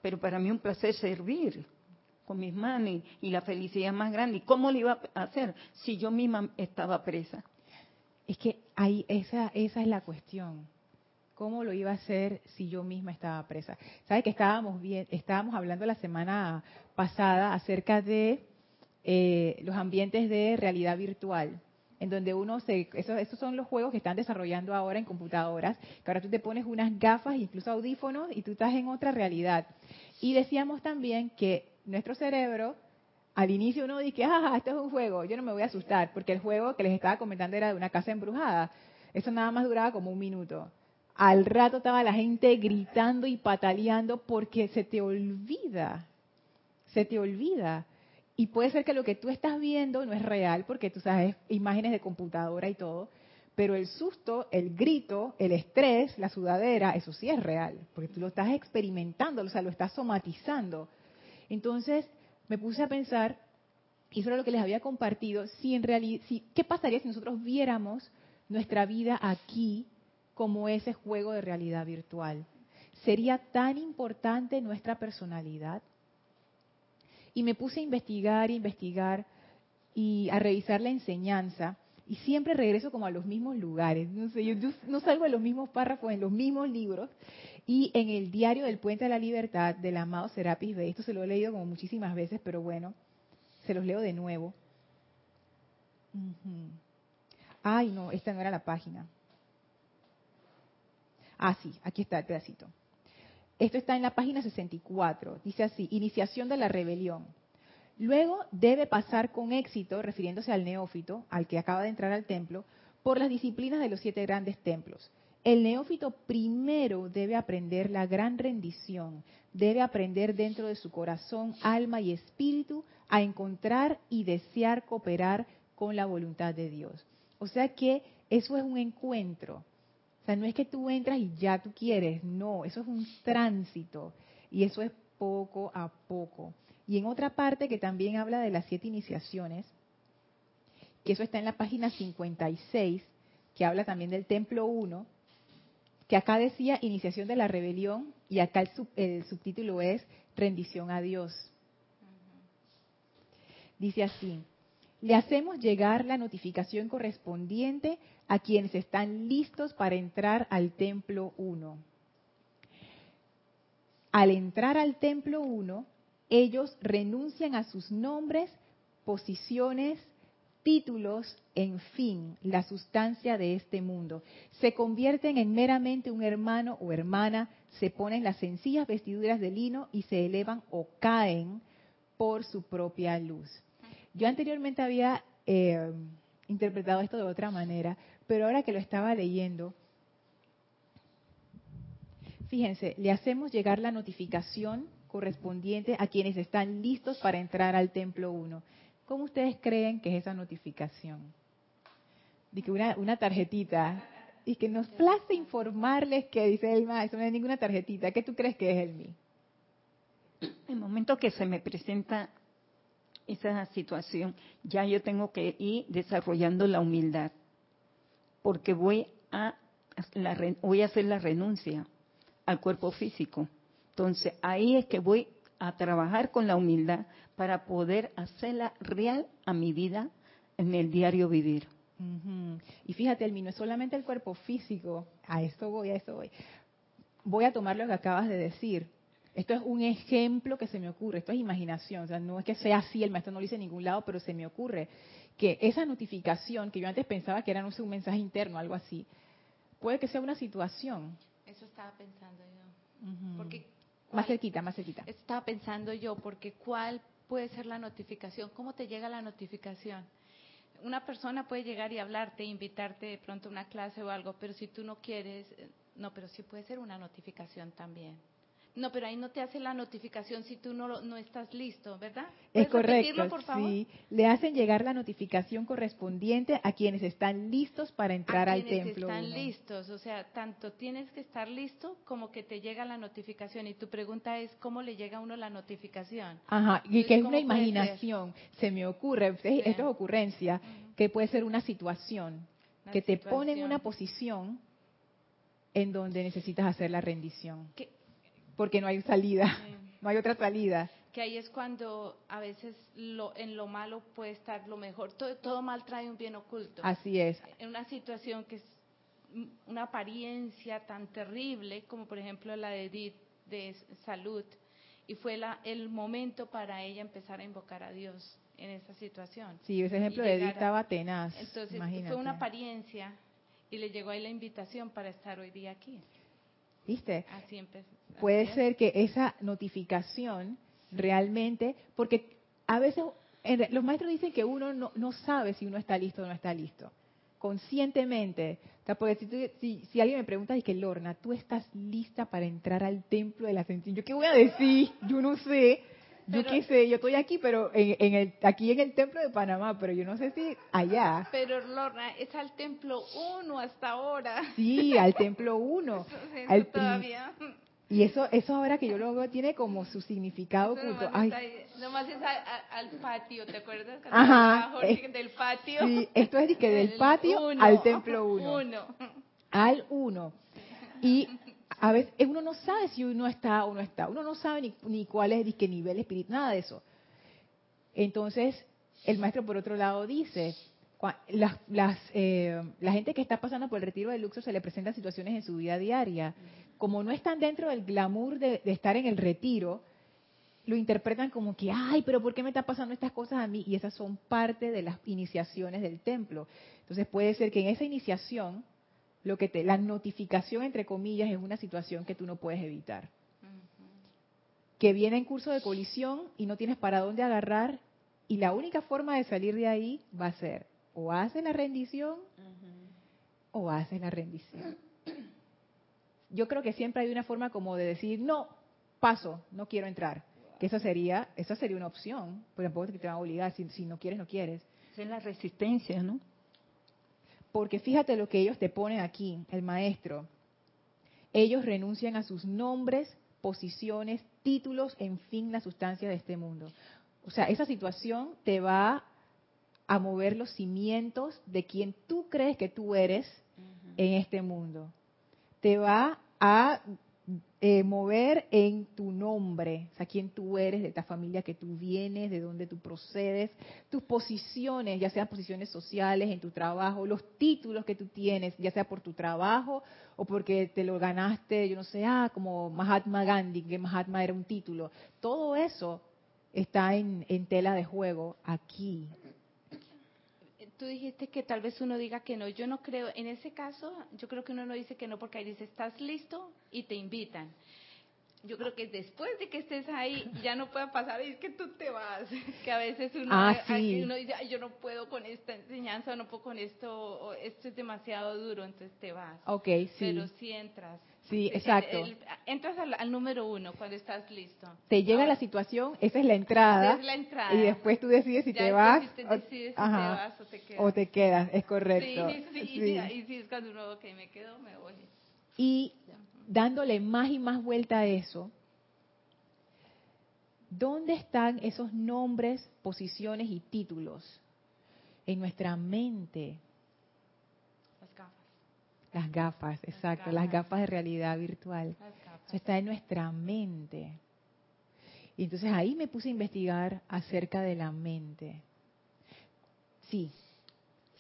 pero para mí un placer servir con mis manos y, la felicidad más grande. ¿Y cómo lo iba a hacer si yo misma estaba presa? Es que ahí esa, esa es la cuestión. ¿cómo lo iba a hacer si yo misma estaba presa? ¿Sabes que estábamos bien, estábamos hablando la semana pasada acerca de eh, los ambientes de realidad virtual? En donde uno se, esos, esos son los juegos que están desarrollando ahora en computadoras, que ahora tú te pones unas gafas, incluso audífonos, y tú estás en otra realidad. Y decíamos también que nuestro cerebro, al inicio uno dice, ah, esto es un juego, yo no me voy a asustar, porque el juego que les estaba comentando era de una casa embrujada. Eso nada más duraba como un minuto. Al rato estaba la gente gritando y pataleando porque se te olvida, se te olvida y puede ser que lo que tú estás viendo no es real, porque tú sabes imágenes de computadora y todo, pero el susto, el grito, el estrés, la sudadera, eso sí es real, porque tú lo estás experimentando, o sea, lo estás somatizando. Entonces, me puse a pensar, y eso era lo que les había compartido, si en realidad, si, ¿qué pasaría si nosotros viéramos nuestra vida aquí como ese juego de realidad virtual? ¿Sería tan importante nuestra personalidad? Y me puse a investigar, investigar y a revisar la enseñanza. Y siempre regreso como a los mismos lugares. No sé, yo, no salgo de los mismos párrafos en los mismos libros. Y en el diario del Puente de la Libertad del amado Serapis Bey, esto se lo he leído como muchísimas veces, pero bueno, se los leo de nuevo. Ay, no, esta no era la página. Ah, sí, aquí está el pedacito. Esto está en la página 64. Dice así, iniciación de la rebelión. Luego debe pasar con éxito, refiriéndose al neófito, al que acaba de entrar al templo, por las disciplinas de los siete grandes templos. El neófito primero debe aprender la gran rendición, debe aprender dentro de su corazón, alma y espíritu a encontrar y desear cooperar con la voluntad de Dios. O sea que eso es un encuentro. O sea, no es que tú entras y ya tú quieres, no, eso es un tránsito y eso es poco a poco. Y en otra parte que también habla de las siete iniciaciones, que eso está en la página 56, que habla también del templo 1, que acá decía iniciación de la rebelión y acá el, el subtítulo es rendición a Dios. Dice así, le hacemos llegar la notificación correspondiente a quienes están listos para entrar al templo 1. Al entrar al templo 1, ellos renuncian a sus nombres, posiciones, títulos, en fin, la sustancia de este mundo. Se convierten en meramente un hermano o hermana, se ponen las sencillas vestiduras de lino y se elevan o caen por su propia luz. Yo anteriormente había eh, interpretado esto de otra manera, pero ahora que lo estaba leyendo, fíjense, le hacemos llegar la notificación correspondiente a quienes están listos para entrar al templo 1. ¿Cómo ustedes creen que es esa notificación? De una, tarjetita, y que nos place informarles que dice el eso no es ninguna tarjetita. ¿Qué tú crees que es el mí? El momento que se me presenta esa situación, ya yo tengo que ir desarrollando la humildad, porque voy a, voy a hacer la renuncia al cuerpo físico. Entonces ahí es que voy a trabajar con la humildad para poder hacerla real a mi vida en el diario vivir. Y fíjate, el no es solamente el cuerpo físico, a esto voy, a esto voy. Voy a tomar lo que acabas de decir. Esto es un ejemplo que se me ocurre, esto es imaginación, o sea, no es que sea así, el maestro no lo dice en ningún lado, pero se me ocurre que esa notificación, que yo antes pensaba que era no sé, un mensaje interno, algo así, puede que sea una situación. Eso estaba pensando yo. porque, más cerquita, más cerquita. Estaba pensando yo, porque ¿cuál puede ser la notificación? ¿Cómo te llega la notificación? Una persona puede llegar y hablarte, invitarte de pronto a una clase o algo, pero si tú no quieres, eh, no, pero sí puede ser una notificación también. No, pero ahí no te hace la notificación si tú no, no estás listo, ¿verdad? Es correcto, por favor? sí. Le hacen llegar la notificación correspondiente a quienes están listos para entrar al templo. Están listos, o sea, tanto tienes que estar listo como que te llega la notificación. Y tu pregunta es, ¿cómo le llega a uno la notificación? Ajá, y que es una imaginación, se me ocurre, esto es ocurrencia, que puede ser una situación, que te pone en una posición en donde necesitas hacer la rendición porque no hay salida, no hay otra salida. Que ahí es cuando a veces lo, en lo malo puede estar lo mejor. Todo, mal trae un bien oculto. Así es. En una situación que una apariencia tan terrible como por ejemplo la de Edith de salud y fue la, el momento para ella empezar a invocar a Dios en esa situación. Sí, ese ejemplo de Edith estaba tenaz. Entonces fue una apariencia y le llegó ahí la invitación para estar hoy día aquí. ¿Viste? Así empezó. Puede ser que esa notificación realmente, porque a veces los maestros dicen que uno no, no sabe si uno está listo o no está listo conscientemente. O sea, porque si, si, alguien me pregunta, y que Lorna, ¿tú estás lista para entrar al templo de la ascensión? ¿Yo qué voy a decir? Yo no sé. Yo qué sé, yo estoy aquí, pero en, el, aquí en el templo de Panamá, pero yo no sé si allá. Pero Lorna, es al templo uno hasta ahora. Sí, al templo uno. *laughs* al todavía. Y eso, eso ahora que yo lo veo tiene como su significado oculto. Ay. nomás es al patio, ¿te acuerdas? Ajá. del patio. Sí, esto es que del *laughs* patio al templo uno. uno. Al uno. Y a veces uno no sabe si uno está o no está. Uno no sabe ni, ni cuál es qué nivel espiritual, nada de eso. Entonces, el maestro por otro lado dice, las, las, eh, la gente que está pasando por el retiro de Luxor se le presentan situaciones en su vida diaria como no están dentro del glamour de, estar en el retiro, lo interpretan como que, ay, pero ¿por qué me están pasando estas cosas a mí? Y esas son parte de las iniciaciones del templo. Entonces puede ser que en esa iniciación, lo que te, la notificación, entre comillas, es una situación que tú no puedes evitar. Que viene en curso de colisión y no tienes para dónde agarrar, y la única forma de salir de ahí va a ser o haces la rendición o haces la rendición yo creo que siempre hay una forma como de decir, no, paso, no quiero entrar. Que esa sería, esa sería una opción, pero tampoco es que te van a obligar, si, si no quieres, no quieres. Es la resistencia, ¿no? Porque fíjate lo que ellos te ponen aquí, el maestro. Ellos renuncian a sus nombres, posiciones, títulos, en fin, la sustancia de este mundo. O sea, esa situación te va a mover los cimientos de quien tú crees que tú eres en este mundo te va a eh, mover en tu nombre, o sea, quién tú eres, de esta familia que tú vienes, de dónde tú procedes, tus posiciones, ya sean posiciones sociales en tu trabajo, los títulos que tú tienes, ya sea por tu trabajo o porque te lo ganaste, yo no sé, ah, como Mahatma Gandhi, que Mahatma era un título. Todo eso está en, en tela de juego aquí, tú dijiste que tal vez uno diga que no. Yo no creo, en ese caso, yo creo que uno no dice que no porque ahí dice, estás listo y te invitan. Yo creo que después de que estés ahí ya no puede pasar y es que tú te vas. *laughs* Que a veces uno, ah, uno dice, yo no puedo con esta enseñanza, no puedo con esto, esto es demasiado duro, entonces te vas. Ok, sí. Pero si entras. Sí, exacto. entras al, número uno cuando estás listo. Te llega la situación, esa es la entrada. Es la entrada. Y después tú decides si te vas. Si te decides si te vas o te quedas. O te quedas, es correcto. Sí, sí, sí. Y si es cuando uno, ok, me quedo, me voy. Y dándole más y más vuelta a eso, ¿dónde están esos nombres, posiciones y títulos? En nuestra mente. Las gafas, exacto, las gafas, de realidad virtual. Eso está en nuestra mente. Y entonces ahí me puse a investigar acerca de la mente. Sí.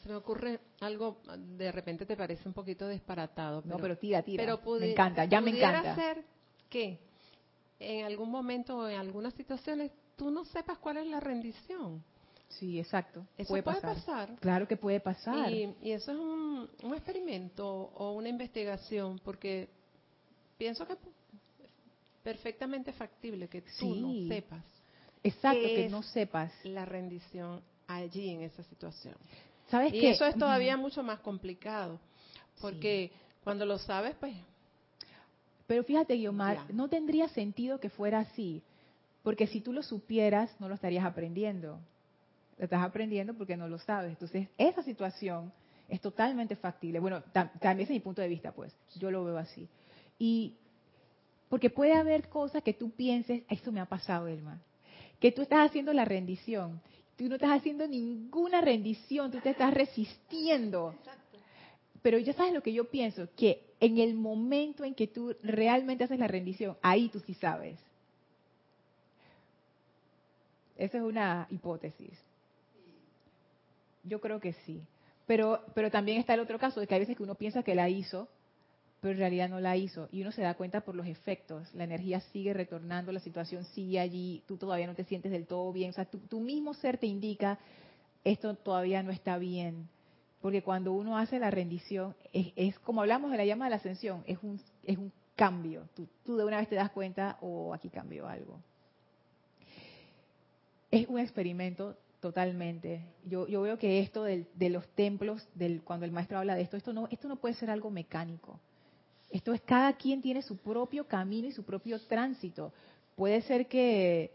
Se me ocurre algo, de repente te parece un poquito disparatado. no, pero tira, tira. Pero me encanta, ya me encanta. ser que en algún momento o en algunas situaciones tú no sepas cuál es la rendición. Sí, exacto. Eso puede, pasar. Claro que puede pasar. Y, eso es un, experimento o una investigación, porque pienso que perfectamente factible que tú no sepas. Exacto, que no sepas. La rendición allí en esa situación. ¿Sabes y eso es todavía mucho más complicado, porque cuando lo sabes, pues... Pero fíjate, Guiomar, no tendría sentido que fuera así, porque si tú lo supieras, no lo estarías aprendiendo estás aprendiendo porque no lo sabes. Entonces, esa situación es totalmente factible. Bueno, también es mi punto de vista, pues. Yo lo veo así. Y porque puede haber cosas que tú pienses, esto me ha pasado, Elma, que tú estás haciendo la rendición. Tú no estás haciendo ninguna rendición, tú te estás resistiendo. Pero ya sabes lo que yo pienso, que en el momento en que tú realmente haces la rendición, ahí tú sí sabes. Esa es una hipótesis. Yo creo que sí. Pero, pero también está el otro caso de que hay veces que uno piensa que la hizo, pero en realidad no la hizo. Y uno se da cuenta por los efectos. La energía sigue retornando, la situación sigue allí, tú todavía no te sientes del todo bien. O sea, tu, mismo ser te indica, esto todavía no está bien. Porque cuando uno hace la rendición, es, como hablamos de la llama de la ascensión, es un, es un cambio. Tú, tú de una vez te das cuenta, oh, aquí cambió algo. Es un experimento Totalmente. Yo, yo veo que esto de los templos, del, cuando el maestro habla de esto, esto no, esto no puede ser algo mecánico. Esto es cada quien tiene su propio camino y su propio tránsito. Puede ser que,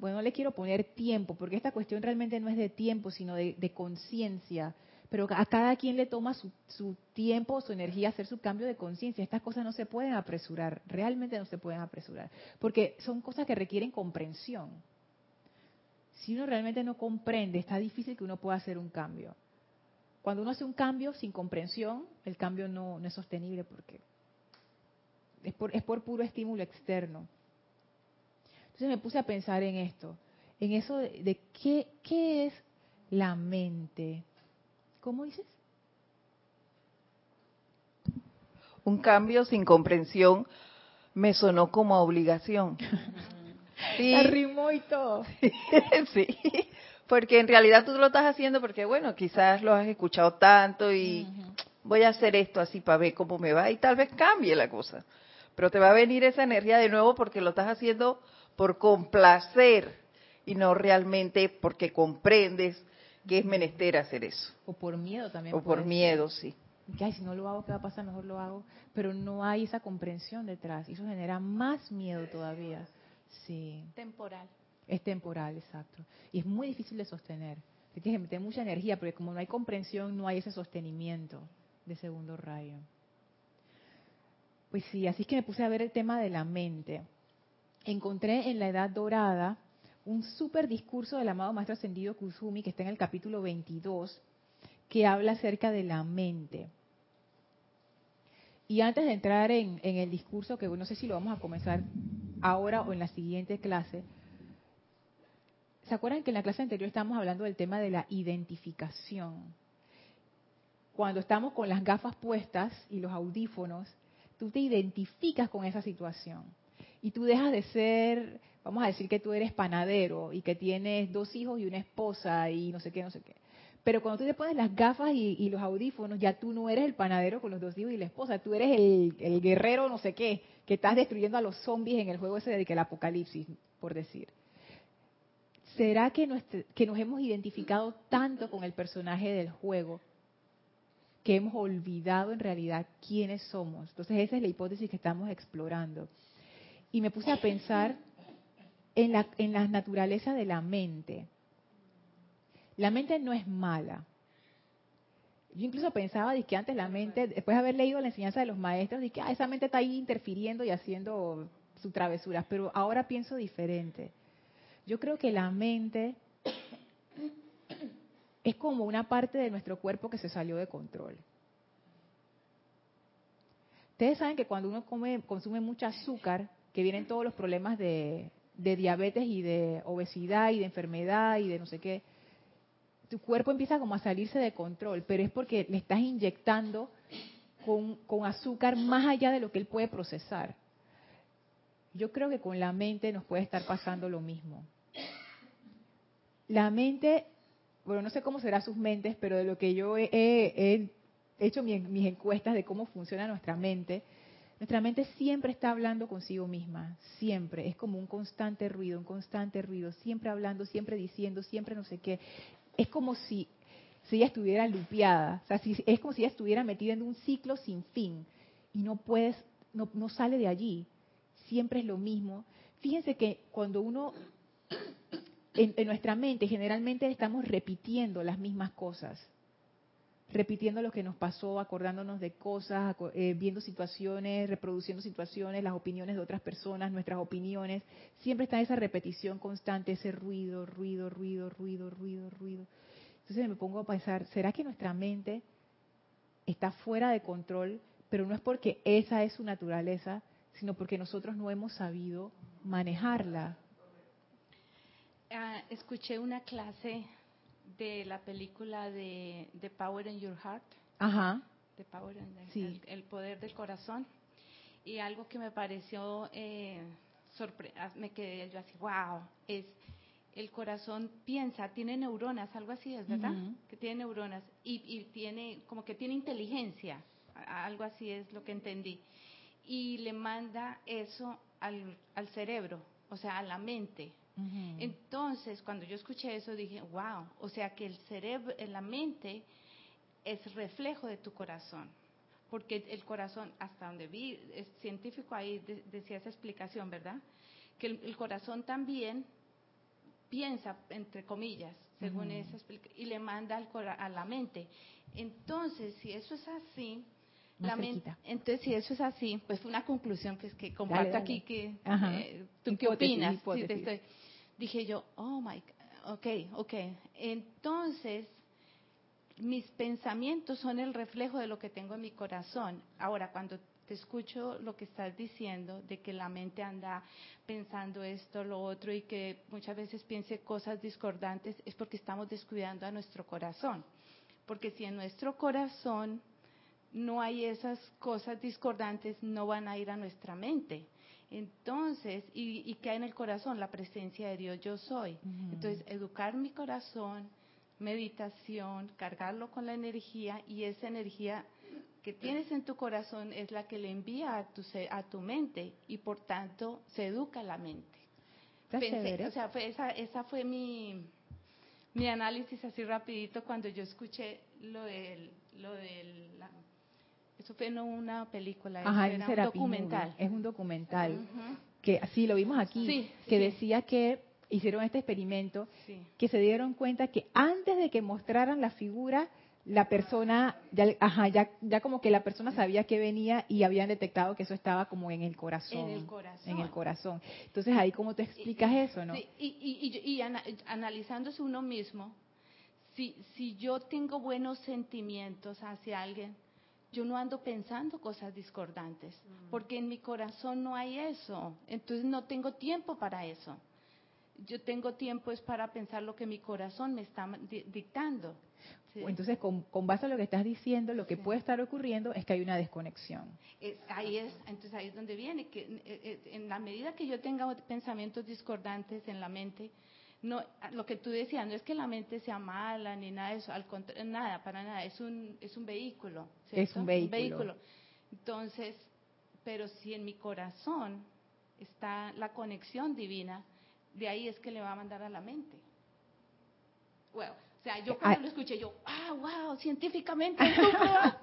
bueno, no le quiero poner tiempo, porque esta cuestión realmente no es de tiempo, sino de, de conciencia. Pero a cada quien le toma su, su tiempo, su energía hacer su cambio de conciencia. Estas cosas no se pueden apresurar, realmente no se pueden apresurar, porque son cosas que requieren comprensión si uno realmente no comprende, está difícil que uno pueda hacer un cambio. Cuando uno hace un cambio sin comprensión, el cambio no, es sostenible porque es por, es por puro estímulo externo. Entonces me puse a pensar en esto, en eso de, qué, qué es la mente. ¿Cómo dices? Un cambio sin comprensión me sonó como obligación. *laughs* Sí. Arrimó y todo. *laughs* sí, porque en realidad tú lo estás haciendo porque, bueno, quizás lo has escuchado tanto y voy a hacer esto así para ver cómo me va y tal vez cambie la cosa. Pero te va a venir esa energía de nuevo porque lo estás haciendo por complacer y no realmente porque comprendes que es menester hacer eso. O por miedo también. O por miedo, sí. Que Ay, si no lo hago, ¿qué va a pasar? Mejor lo hago. Pero no hay esa comprensión detrás y eso genera más miedo todavía. Sí. Temporal. Es temporal, exacto. Y es muy difícil de sostener. Tienes que meter mucha energía, porque como no hay comprensión, no hay ese sostenimiento de segundo rayo. Pues sí, así es que me puse a ver el tema de la mente. Encontré en la Edad Dorada un súper discurso del amado Maestro Ascendido Kusumi, que está en el capítulo 22, que habla acerca de la mente. Y antes de entrar en, en el discurso, que no sé si lo vamos a comenzar ahora o en la siguiente clase. ¿Se acuerdan que en la clase anterior estábamos hablando del tema de la identificación? Cuando estamos con las gafas puestas y los audífonos, tú te identificas con esa situación. Y tú dejas de ser, vamos a decir que tú eres panadero y que tienes dos hijos y una esposa y no sé qué, no sé qué. Pero cuando tú te pones las gafas y, los audífonos, ya tú no eres el panadero con los dos hijos y la esposa, tú eres el, guerrero no sé qué, que estás destruyendo a los zombies en el juego ese de que el apocalipsis, por decir. ¿Será que, que nos hemos identificado tanto con el personaje del juego que hemos olvidado en realidad quiénes somos? Entonces esa es la hipótesis que estamos explorando. Y me puse a pensar en la, en la naturaleza de la mente. La mente no es mala. Yo incluso pensaba que antes la mente, después de haber leído la enseñanza de los maestros, que ah, esa mente está ahí interfiriendo y haciendo sus travesuras, pero ahora pienso diferente. Yo creo que la mente es como una parte de nuestro cuerpo que se salió de control. Ustedes saben que cuando uno come, consume mucho azúcar, que vienen todos los problemas de diabetes y de obesidad y de enfermedad y de no sé qué, tu cuerpo empieza como a salirse de control, pero es porque le estás inyectando con, azúcar más allá de lo que él puede procesar. Yo creo que con la mente nos puede estar pasando lo mismo. La mente, bueno, no sé cómo serán sus mentes, pero de lo que yo he, hecho mis, mis encuestas de cómo funciona nuestra mente, nuestra mente siempre está hablando consigo misma, siempre. Es como un constante ruido, un constante ruido, siempre hablando, siempre diciendo, siempre no sé qué es como si, ella estuviera lupeada, o sea, es como si ella estuviera metida en un ciclo sin fin. Y no puedes, no, no sale de allí, siempre es lo mismo. Fíjense que cuando uno, en, en nuestra mente generalmente estamos repitiendo las mismas cosas, repitiendo lo que nos pasó, acordándonos de cosas, eh, viendo situaciones, reproduciendo situaciones, las opiniones de otras personas, nuestras opiniones. Siempre está esa repetición constante, ese ruido, ruido, ruido, ruido, ruido, ruido. Entonces me pongo a pensar, ¿será que nuestra mente está fuera de control, pero no es porque esa es su naturaleza, sino porque nosotros no hemos sabido manejarla? Ah, escuché una clase de la película de, de Power in Your Heart, Ajá. de Power in the- Sí. el, el poder del corazón. Y algo que me pareció, eh, sorpre- ah, me quedé yo así, wow, es el corazón piensa, tiene neuronas, algo así es, ¿verdad? Que tiene neuronas y, y tiene, como que tiene inteligencia, algo así es lo que entendí. Y le manda eso al, al cerebro, o sea, a la mente. Entonces, cuando yo escuché eso, dije, wow, o sea que el cerebro, la mente, es reflejo de tu corazón. Porque el corazón, hasta donde vi, es científico ahí de- decía esa explicación, ¿verdad? Que el, el corazón también piensa, entre comillas, según esa explica- y le manda al cora- a la mente. Entonces, si eso es así, la entonces si eso es así, pues fue una conclusión pues, que comparto Dale, dale. aquí que eh, tú qué opinas. Sí, te estoy- dije yo, oh my, ok, ok. Entonces, mis pensamientos son el reflejo de lo que tengo en mi corazón. Ahora, cuando te escucho lo que estás diciendo, de que la mente anda pensando esto, lo otro, y que muchas veces piense cosas discordantes, es porque estamos descuidando a nuestro corazón. Porque si en nuestro corazón no hay esas cosas discordantes, no van a ir a nuestra mente. Entonces, ¿y, y qué hay en el corazón? La presencia de Dios, yo soy. Entonces, educar mi corazón, meditación, cargarlo con la energía y esa energía que tienes en tu corazón es la que le envía a tu, a tu mente y por tanto se educa la mente. Pensé- o sea, fue esa, esa fue mi, mi análisis así rapidito cuando yo escuché lo del, lo del, la- eso fue no una película, Ajá, era un documental. Es un documental. Que sí, lo vimos aquí. Sí, que sí. decía que hicieron este experimento sí. que se dieron cuenta que antes de que mostraran la figura, la persona, ya, ajá, ya, ya como que la persona sabía que venía y habían detectado que eso estaba como en el corazón. En el corazón. En el corazón. Entonces ahí como tú explicas eso, ¿no? Sí, y, y, y, y ana- analizándose uno mismo, si, si yo tengo buenos sentimientos hacia alguien, yo no ando pensando cosas discordantes, porque en mi corazón no hay eso, entonces no tengo tiempo para eso. Yo tengo tiempo es para pensar lo que mi corazón me está di- dictando. ¿sí? Entonces, con, con base a lo que estás diciendo, lo que Sí. puede estar ocurriendo es que hay una desconexión. Ahí es, entonces ahí es donde viene, que eh, eh, en la medida que yo tenga pensamientos discordantes en la mente, no, lo que tú decías, no es que la mente sea mala ni nada de eso, al contrario, nada, para nada, es un, es un vehículo. Es un vehículo. Entonces, pero si en mi corazón está la conexión divina, de ahí es que le va a mandar a la mente. Bueno, o sea, yo cuando Ah. lo escuché, yo, ah, wow, científicamente, ¿cómo va?"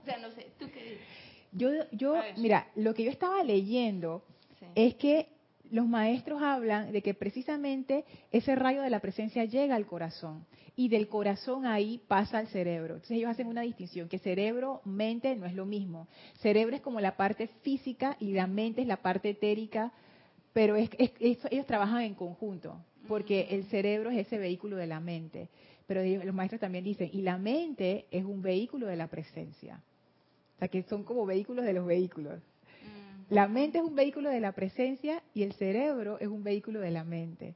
o sea, no sé, ¿tú qué dices? Yo, yo, mira, lo que yo estaba leyendo Sí. es que los maestros hablan de que precisamente ese rayo de la presencia llega al corazón y del corazón ahí pasa al cerebro. Entonces ellos hacen una distinción, que cerebro, mente no es lo mismo. Cerebro es como la parte física y la mente es la parte etérica, pero es, es- es- ellos trabajan en conjunto, porque el cerebro es ese vehículo de la mente. Pero ellos- los maestros también dicen, y la mente es un vehículo de la presencia. O sea, que son como vehículos de los vehículos. La mente es un vehículo de la presencia y el cerebro es un vehículo de la mente.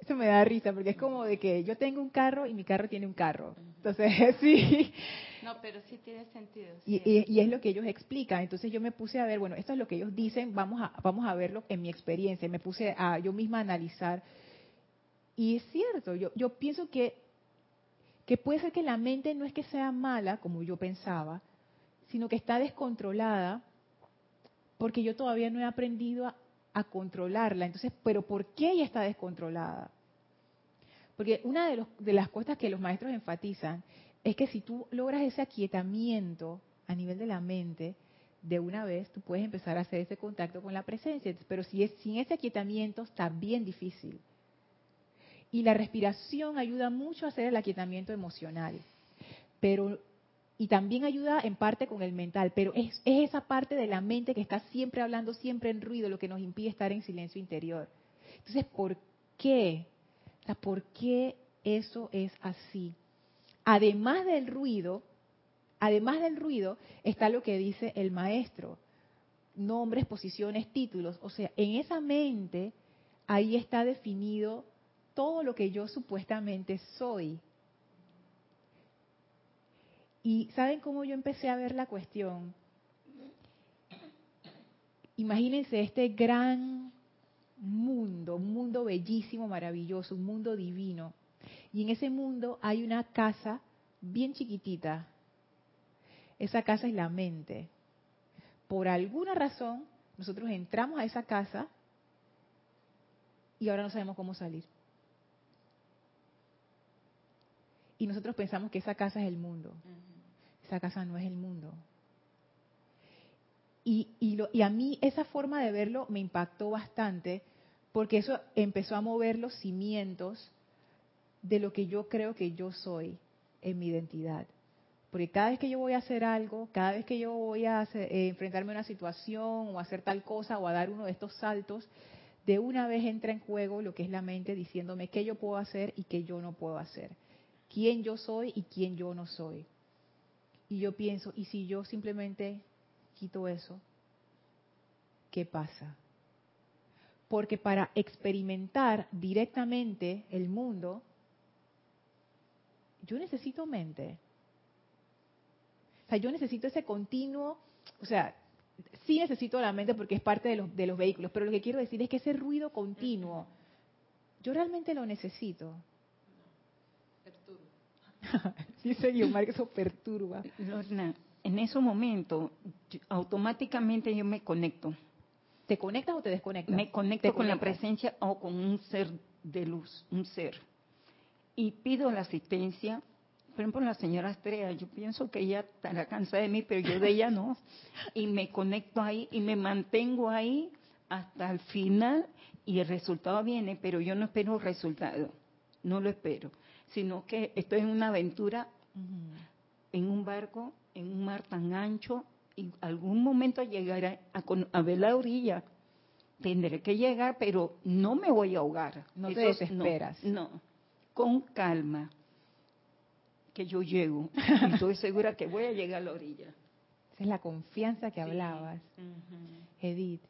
Eso me da risa porque es como de que yo tengo un carro y mi carro tiene un carro. Entonces, *laughs* sí. No, pero sí tiene sentido. Y, sí. y- y es lo que ellos explican. Entonces yo me puse a ver, bueno, esto es lo que ellos dicen, vamos a, vamos a verlo en mi experiencia. Me puse a yo misma a analizar. Y es cierto, yo, yo pienso que, que puede ser que la mente no es que sea mala, como yo pensaba, sino que está descontrolada porque yo todavía no he aprendido a, controlarla. Entonces, ¿pero por qué ella está descontrolada? Porque una de, los- de las cosas que los maestros enfatizan es que si tú logras ese aquietamiento a nivel de la mente, de una vez tú puedes empezar a hacer ese contacto con la presencia. Pero si es sin ese aquietamiento está bien difícil. Y la respiración ayuda mucho a hacer el aquietamiento emocional. Pero y también ayuda en parte con el mental, pero es, es esa parte de la mente que está siempre hablando, siempre en ruido, lo que nos impide estar en silencio interior. Entonces, ¿por qué? ¿por qué eso es así? Además del ruido, además del ruido, está lo que dice el maestro. Nombres, posiciones, títulos. O sea, en esa mente, ahí está definido todo lo que yo supuestamente soy. Y ¿saben cómo yo empecé a ver la cuestión? Imagínense este gran mundo, un mundo bellísimo, maravilloso, un mundo divino. Y en ese mundo hay una casa bien chiquitita. Esa casa es la mente. Por alguna razón, nosotros entramos a esa casa y ahora no sabemos cómo salir. Y nosotros pensamos que esa casa es el mundo. Esa casa no es el mundo. Y, y, lo, y, a mí esa forma de verlo me impactó bastante porque eso empezó a mover los cimientos de lo que yo creo que yo soy en mi identidad. Porque cada vez que yo voy a hacer algo, cada vez que yo voy a eh, enfrentarme a una situación o a hacer tal cosa o a dar uno de estos saltos, de una vez entra en juego lo que es la mente diciéndome qué yo puedo hacer y qué yo no puedo hacer. Quién yo soy y quién yo no soy. Y yo pienso, ¿y si yo simplemente quito eso? ¿Qué pasa? Porque para experimentar directamente el mundo, yo necesito mente. O sea, yo necesito ese continuo, o sea, sí necesito la mente porque es parte de los, de los vehículos, pero lo que quiero decir es que ese ruido continuo, yo realmente lo necesito. *laughs* Dice Guiomar que eso perturba. Lorna, en ese momento, automáticamente yo me conecto. ¿Te conectas o te desconectas? Me conecto con la presencia o con un ser de luz, un ser. Y pido la asistencia por ejemplo, la señora Estrella, yo pienso que ella estará cansada de mí, pero yo de ella no. Y me conecto ahí y me mantengo ahí hasta el final y el resultado viene, pero yo no espero resultado, no lo espero, sino que estoy en una aventura, en un barco, en un mar tan ancho, y algún momento llegaré a, a, ver la orilla. Tendré que llegar, pero no me voy a ahogar. No te desesperas. no, con calma que yo llego *laughs* y estoy segura que voy a llegar a la orilla. Esa es la confianza que hablabas, Edith.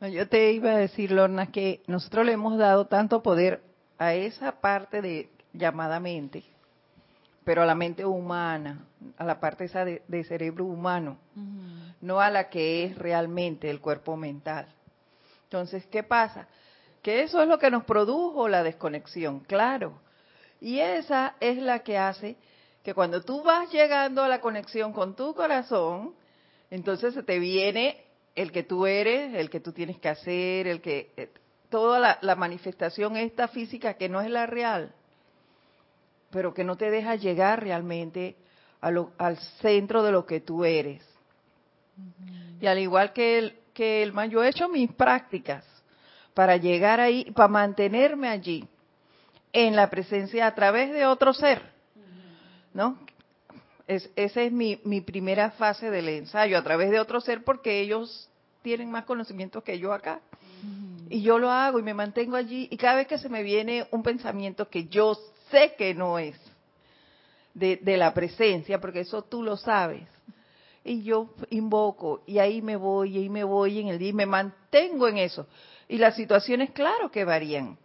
No, yo te iba a decir, Lorna, que nosotros le hemos dado tanto poder a esa parte de llamada mente, pero a la mente humana, a la parte esa de, cerebro humano, no a la que es realmente el cuerpo mental. Entonces, ¿qué pasa? Que eso es lo que nos produjo la desconexión, claro y esa es la que hace que cuando tú vas llegando a la conexión con tu corazón, entonces se te viene el que tú eres, el que tú tienes que hacer, el que eh, toda la, manifestación esta física que no es la real, pero que no te deja llegar realmente al centro de lo que tú eres. Y al igual que el, que el yo he hecho mis prácticas para llegar ahí, para mantenerme allí en la presencia a través de otro ser, ¿no? Es, esa es mi, mi primera fase del ensayo, a través de otro ser, porque ellos tienen más conocimiento que yo acá. Y yo lo hago y me mantengo allí, y cada vez que se me viene un pensamiento que yo sé que no es de, de la presencia, porque eso tú lo sabes, y yo invoco, y ahí me voy, y ahí me voy en el día, y me mantengo en eso. Y las situaciones, claro que varían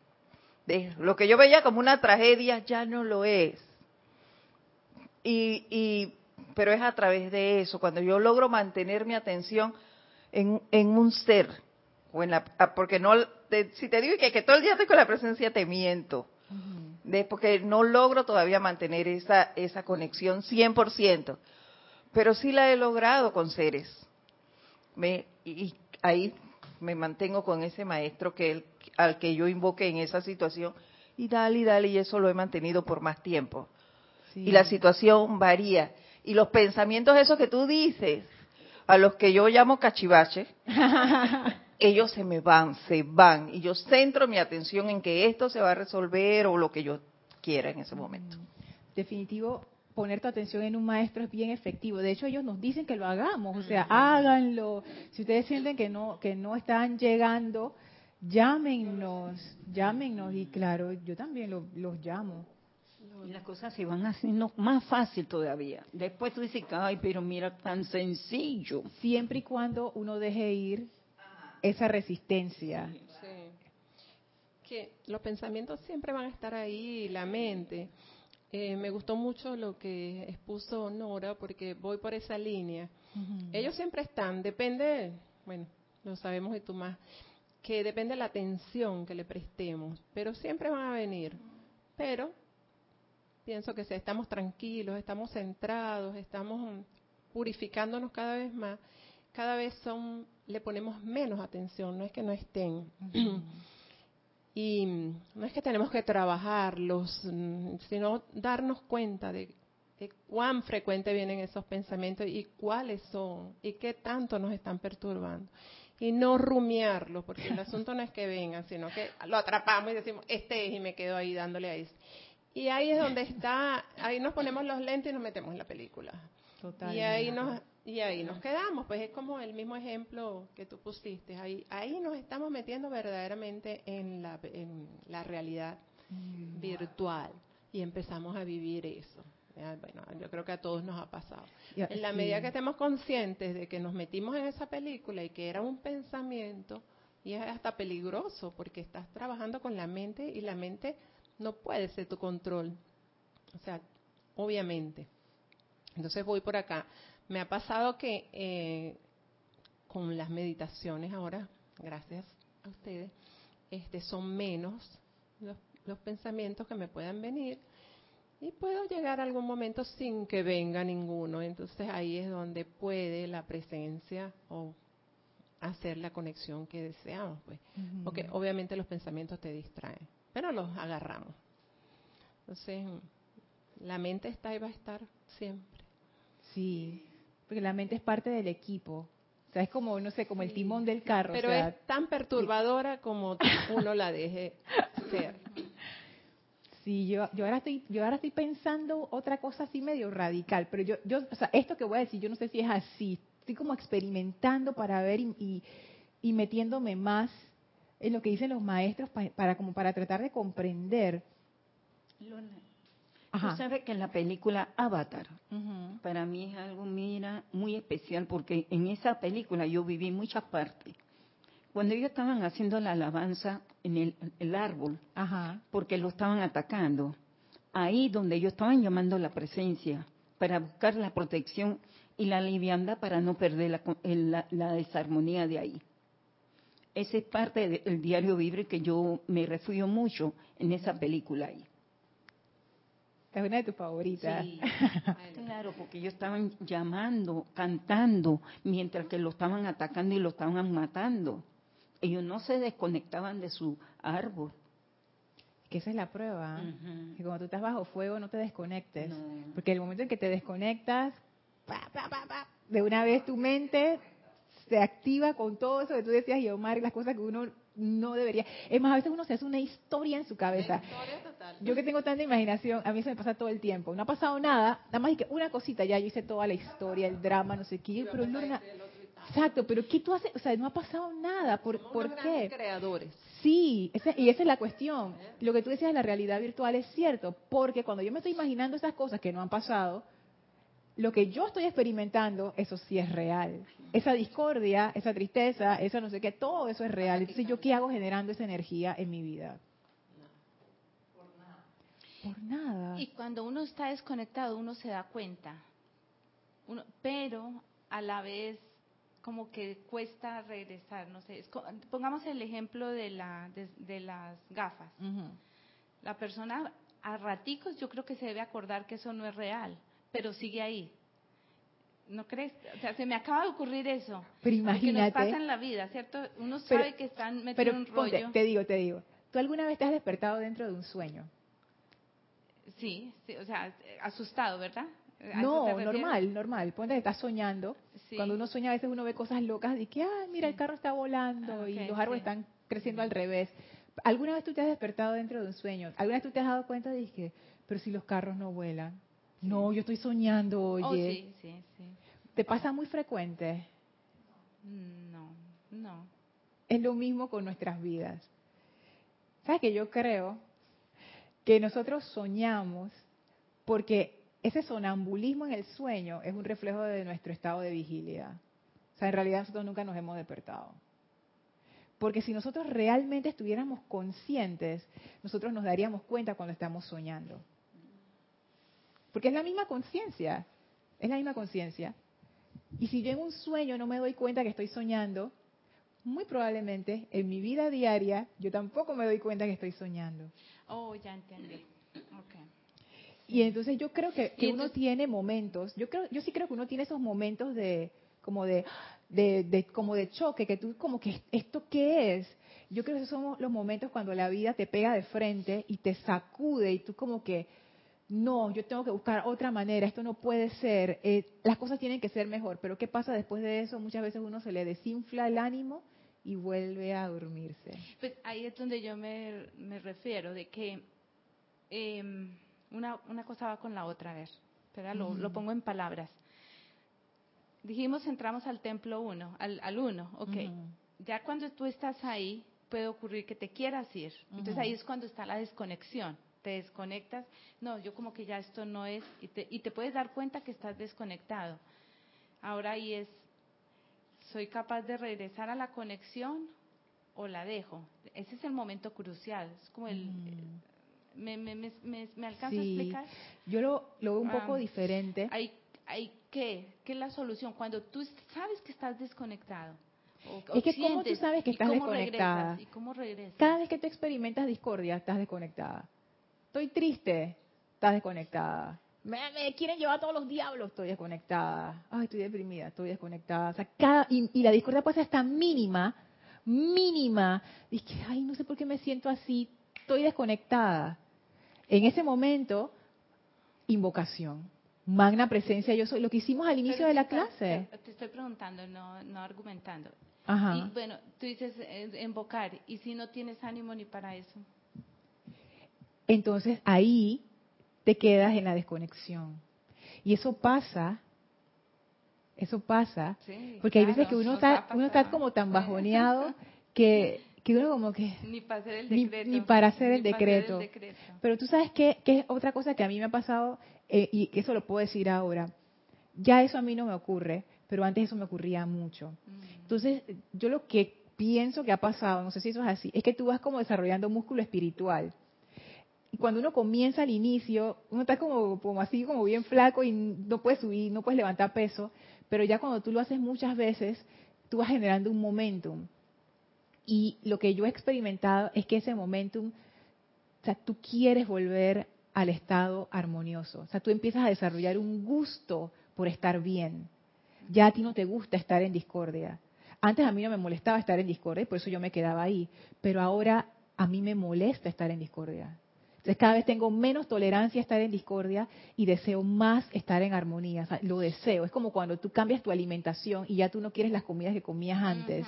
lo que yo veía como una tragedia ya no lo es. Y, y, pero es a través de eso, cuando yo logro mantener mi atención en, un ser, o en la, ah, porque no, si te digo que, que, todo el día estoy con la presencia, te miento. De, porque no logro todavía mantener esa, esa conexión 100%, pero sí la he logrado con seres. Me, y ahí me mantengo con ese maestro que él al que yo invoqué en esa situación y dale y dale y eso lo he mantenido por más tiempo. Y la situación varía. Y los pensamientos esos que tú dices, a los que yo llamo cachivache, *laughs* ellos se me van, se van. Y yo centro mi atención en que esto se va a resolver o lo que yo quiera en ese momento. Definitivo, poner tu atención en un maestro es bien efectivo. De hecho, ellos nos dicen que lo hagamos, o sea, háganlo. Si ustedes sienten que no que no están llegando llámenos, llámenos y claro, yo también los llamo. Y las cosas se van haciendo más fácil todavía. Después tú dices, ay, pero mira, tan sencillo. Siempre y cuando uno deje ir esa resistencia. que los pensamientos siempre van a estar ahí, la mente. Eh, me gustó mucho lo que expuso Nora porque voy por esa línea. Ellos siempre están, depende, bueno, lo sabemos y tú más, que depende de la atención que le prestemos, pero siempre van a venir. Pero pienso que si estamos tranquilos, estamos centrados, estamos purificándonos cada vez más, cada vez son le ponemos menos atención, no es que no estén. *clears throat* y no es que tenemos que trabajarlos, mm, sino darnos cuenta de, de, cuán frecuente vienen esos pensamientos y cuáles son y qué tanto nos están perturbando. Y no rumiarlos, porque el asunto no es que vengan, sino que lo atrapamos y decimos, este es, y me quedo ahí dándole a eso. Y ahí es donde está, ahí nos ponemos los lentes y nos metemos en la película. Y ahí nos y ahí nos quedamos, pues es como el mismo ejemplo que tú pusiste. Ahí, ahí nos estamos metiendo verdaderamente en la, en la realidad mm. virtual y empezamos a vivir eso. Bueno, yo creo que a todos nos ha pasado. En la medida que estemos conscientes de que nos metimos en esa película y que era un pensamiento, y es hasta peligroso porque estás trabajando con la mente y la mente no puede ser tu control. O sea, obviamente. Entonces voy por acá. Me ha pasado que eh, con las meditaciones ahora, gracias a ustedes, este, son menos los, los pensamientos que me puedan venir y puedo llegar a algún momento sin que venga ninguno. Entonces ahí es donde puede la presencia o hacer la conexión que deseamos, pues. Porque obviamente los pensamientos te distraen, pero los agarramos. Entonces, la mente está y va a estar siempre. Sí, porque la mente es parte del equipo. O sea, es como, no sé, como el timón del carro. Pero es tan perturbadora como *laughs* uno la deje ser. Sí, yo, yo ahora estoy, yo ahora estoy pensando otra cosa así medio radical, pero yo, yo, o sea, esto que voy a decir, yo no sé si es así. Estoy como experimentando para ver y, y, metiéndome más en lo que dicen los maestros para, como para tratar de comprender. Tú sabes que en la película Avatar, para mí es algo, mira, muy especial, porque en esa película yo viví muchas partes. Cuando ellos estaban haciendo la alabanza en el, árbol, porque lo estaban atacando, ahí donde ellos estaban llamando la presencia, para buscar la protección y la liviandad para no perder la, la desarmonía de ahí. Esa es parte del diario Vibre que yo me refugio mucho en esa película ahí. Es una de tus favoritas. Sí, *laughs* claro, porque ellos estaban llamando, cantando, mientras que lo estaban atacando y lo estaban matando. Ellos no se desconectaban de su árbol. Que esa es la prueba. Que cuando tú estás bajo fuego no te desconectes. Porque el momento en que te desconectas, de una vez tu mente se activa con todo eso que tú decías, y Omar, las cosas que uno no debería. Es más, a veces uno se hace una historia en su cabeza. Yo que tengo tanta imaginación, a mí se me pasa todo el tiempo. No ha pasado nada, nada más que una cosita, ya yo hice toda la historia, el drama, no sé qué, pero Lorna, exacto, pero ¿qué tú haces? O sea, no ha pasado nada, ¿por, ¿por qué? creadores. Sí, y esa es la cuestión. Lo que tú decías de la realidad virtual es cierto, porque cuando yo me estoy imaginando esas cosas que no han pasado, lo que yo estoy experimentando, eso sí es real. Esa discordia, esa tristeza, eso no sé qué, todo eso es real. Entonces, ¿yo qué hago generando esa energía en mi vida? Por nada. Por nada. Y cuando uno está desconectado, uno se da cuenta. Uno, pero a la vez como que cuesta regresar, no sé. pongamos el ejemplo de, la, de, las gafas. La persona a raticos yo creo que se debe acordar que eso no es real pero sigue ahí. ¿No crees? O sea, se me acaba de ocurrir eso. Pero imagínate. Que nos pasa en la vida, ¿cierto? Uno sabe que están metiendo un rollo. te digo, te digo. ¿Tú alguna vez te has despertado dentro de un sueño? Sí, sí o sea, asustado, ¿verdad? No, normal, normal. Ponte que estás soñando. Cuando uno sueña, a veces uno ve cosas locas y que, ah, mira, el carro está volando ah, y los árboles están creciendo al revés. ¿Alguna vez tú te has despertado dentro de un sueño? ¿Alguna vez tú te has dado cuenta de que, pero si los carros no vuelan? No, yo estoy soñando, oh, oye. sí, sí, sí. ¿Te pasa muy frecuente? No, no. Es lo mismo con nuestras vidas. ¿Sabes que yo creo que nosotros soñamos porque ese sonambulismo en el sueño es un reflejo de nuestro estado de vigilia. O sea, en realidad nosotros nunca nos hemos despertado. Porque si nosotros realmente estuviéramos conscientes, nosotros nos daríamos cuenta cuando estamos soñando. Porque es la misma conciencia, es la misma conciencia. Y si yo en un sueño no me doy cuenta que estoy soñando, muy probablemente en mi vida diaria yo tampoco me doy cuenta que estoy soñando. Oh, ya entendí. Okay. Y entonces yo creo que, que uno tiene momentos, yo creo, yo sí creo que uno tiene esos momentos de como de, de, de, como de choque, que tú como que esto qué es. Yo creo que esos son los momentos cuando la vida te pega de frente y te sacude y tú como que no, yo tengo que buscar otra manera, esto no puede ser, eh, las cosas tienen que ser mejor, pero ¿qué pasa después de eso? Muchas veces uno se le desinfla el ánimo y vuelve a dormirse. Pues ahí es donde yo me, me refiero, de que eh, una, una cosa va con la otra, a ver, pero lo, lo pongo en palabras. Dijimos, entramos al templo uno, al, al uno, ok. Ya cuando tú estás ahí, puede ocurrir que te quieras ir. Entonces ahí es cuando está la desconexión. Te desconectas, no, yo como que ya esto no es, y te, y te puedes dar cuenta que estás desconectado. Ahora ahí es, ¿soy capaz de regresar a la conexión o la dejo? Ese es el momento crucial, es como el... ¿Me, me, me, me, me alcanza a explicar? yo lo, lo veo un poco Ah, diferente. ¿Hay, hay qué? ¿Qué es la solución? Cuando tú sabes que estás desconectado. o- Es que ¿cómo tú sientes, sabes que ¿y estás desconectada? regresas? ¿Y cómo regresas? Cada vez que tú experimentas discordia, estás desconectada. Estoy triste, estás desconectada. Me, me quieren llevar todos los diablos, estoy desconectada. Ay, estoy deprimida, estoy desconectada. O sea, cada, y, y la discordia puede ser hasta mínima, mínima. Y que, ay, no sé por qué me siento así, estoy desconectada. En ese momento, invocación. Magna presencia, yo soy. Lo que hicimos al inicio Pero de la está- clase. Te, te estoy preguntando, no, no argumentando. Ajá. Y bueno, tú dices eh, invocar, ¿y si no tienes ánimo ni para eso? Entonces ahí te quedas en la desconexión. Y eso pasa, eso pasa, Sí, porque hay veces que uno está, uno está como tan bajoneado *laughs* que, que uno como que... Ni para hacer el decreto. ni para hacer el Ni para hacer decreto. decreto. Pero tú sabes qué, qué es otra cosa que a mí me ha pasado, eh, y eso lo puedo decir ahora. Ya eso a mí no me ocurre, pero antes eso me ocurría mucho. Mm. Entonces, yo lo que pienso que ha pasado, no sé si eso es así, es que tú vas como desarrollando músculo espiritual. Cuando uno comienza al inicio, uno está como, como así, como bien flaco y no puedes subir, no puedes levantar peso, pero ya cuando tú lo haces muchas veces, tú vas generando un momentum. Y lo que yo he experimentado es que ese momentum, o sea, tú quieres volver al estado armonioso. O sea, tú empiezas a desarrollar un gusto por estar bien. Ya a ti no te gusta estar en discordia. Antes a mí no me molestaba estar en discordia, por eso yo me quedaba ahí. Pero ahora a mí me molesta estar en discordia. Entonces cada vez tengo menos tolerancia a estar en discordia y deseo más estar en armonía. O sea, lo deseo. Es como cuando tú cambias tu alimentación y ya tú no quieres las comidas que comías antes.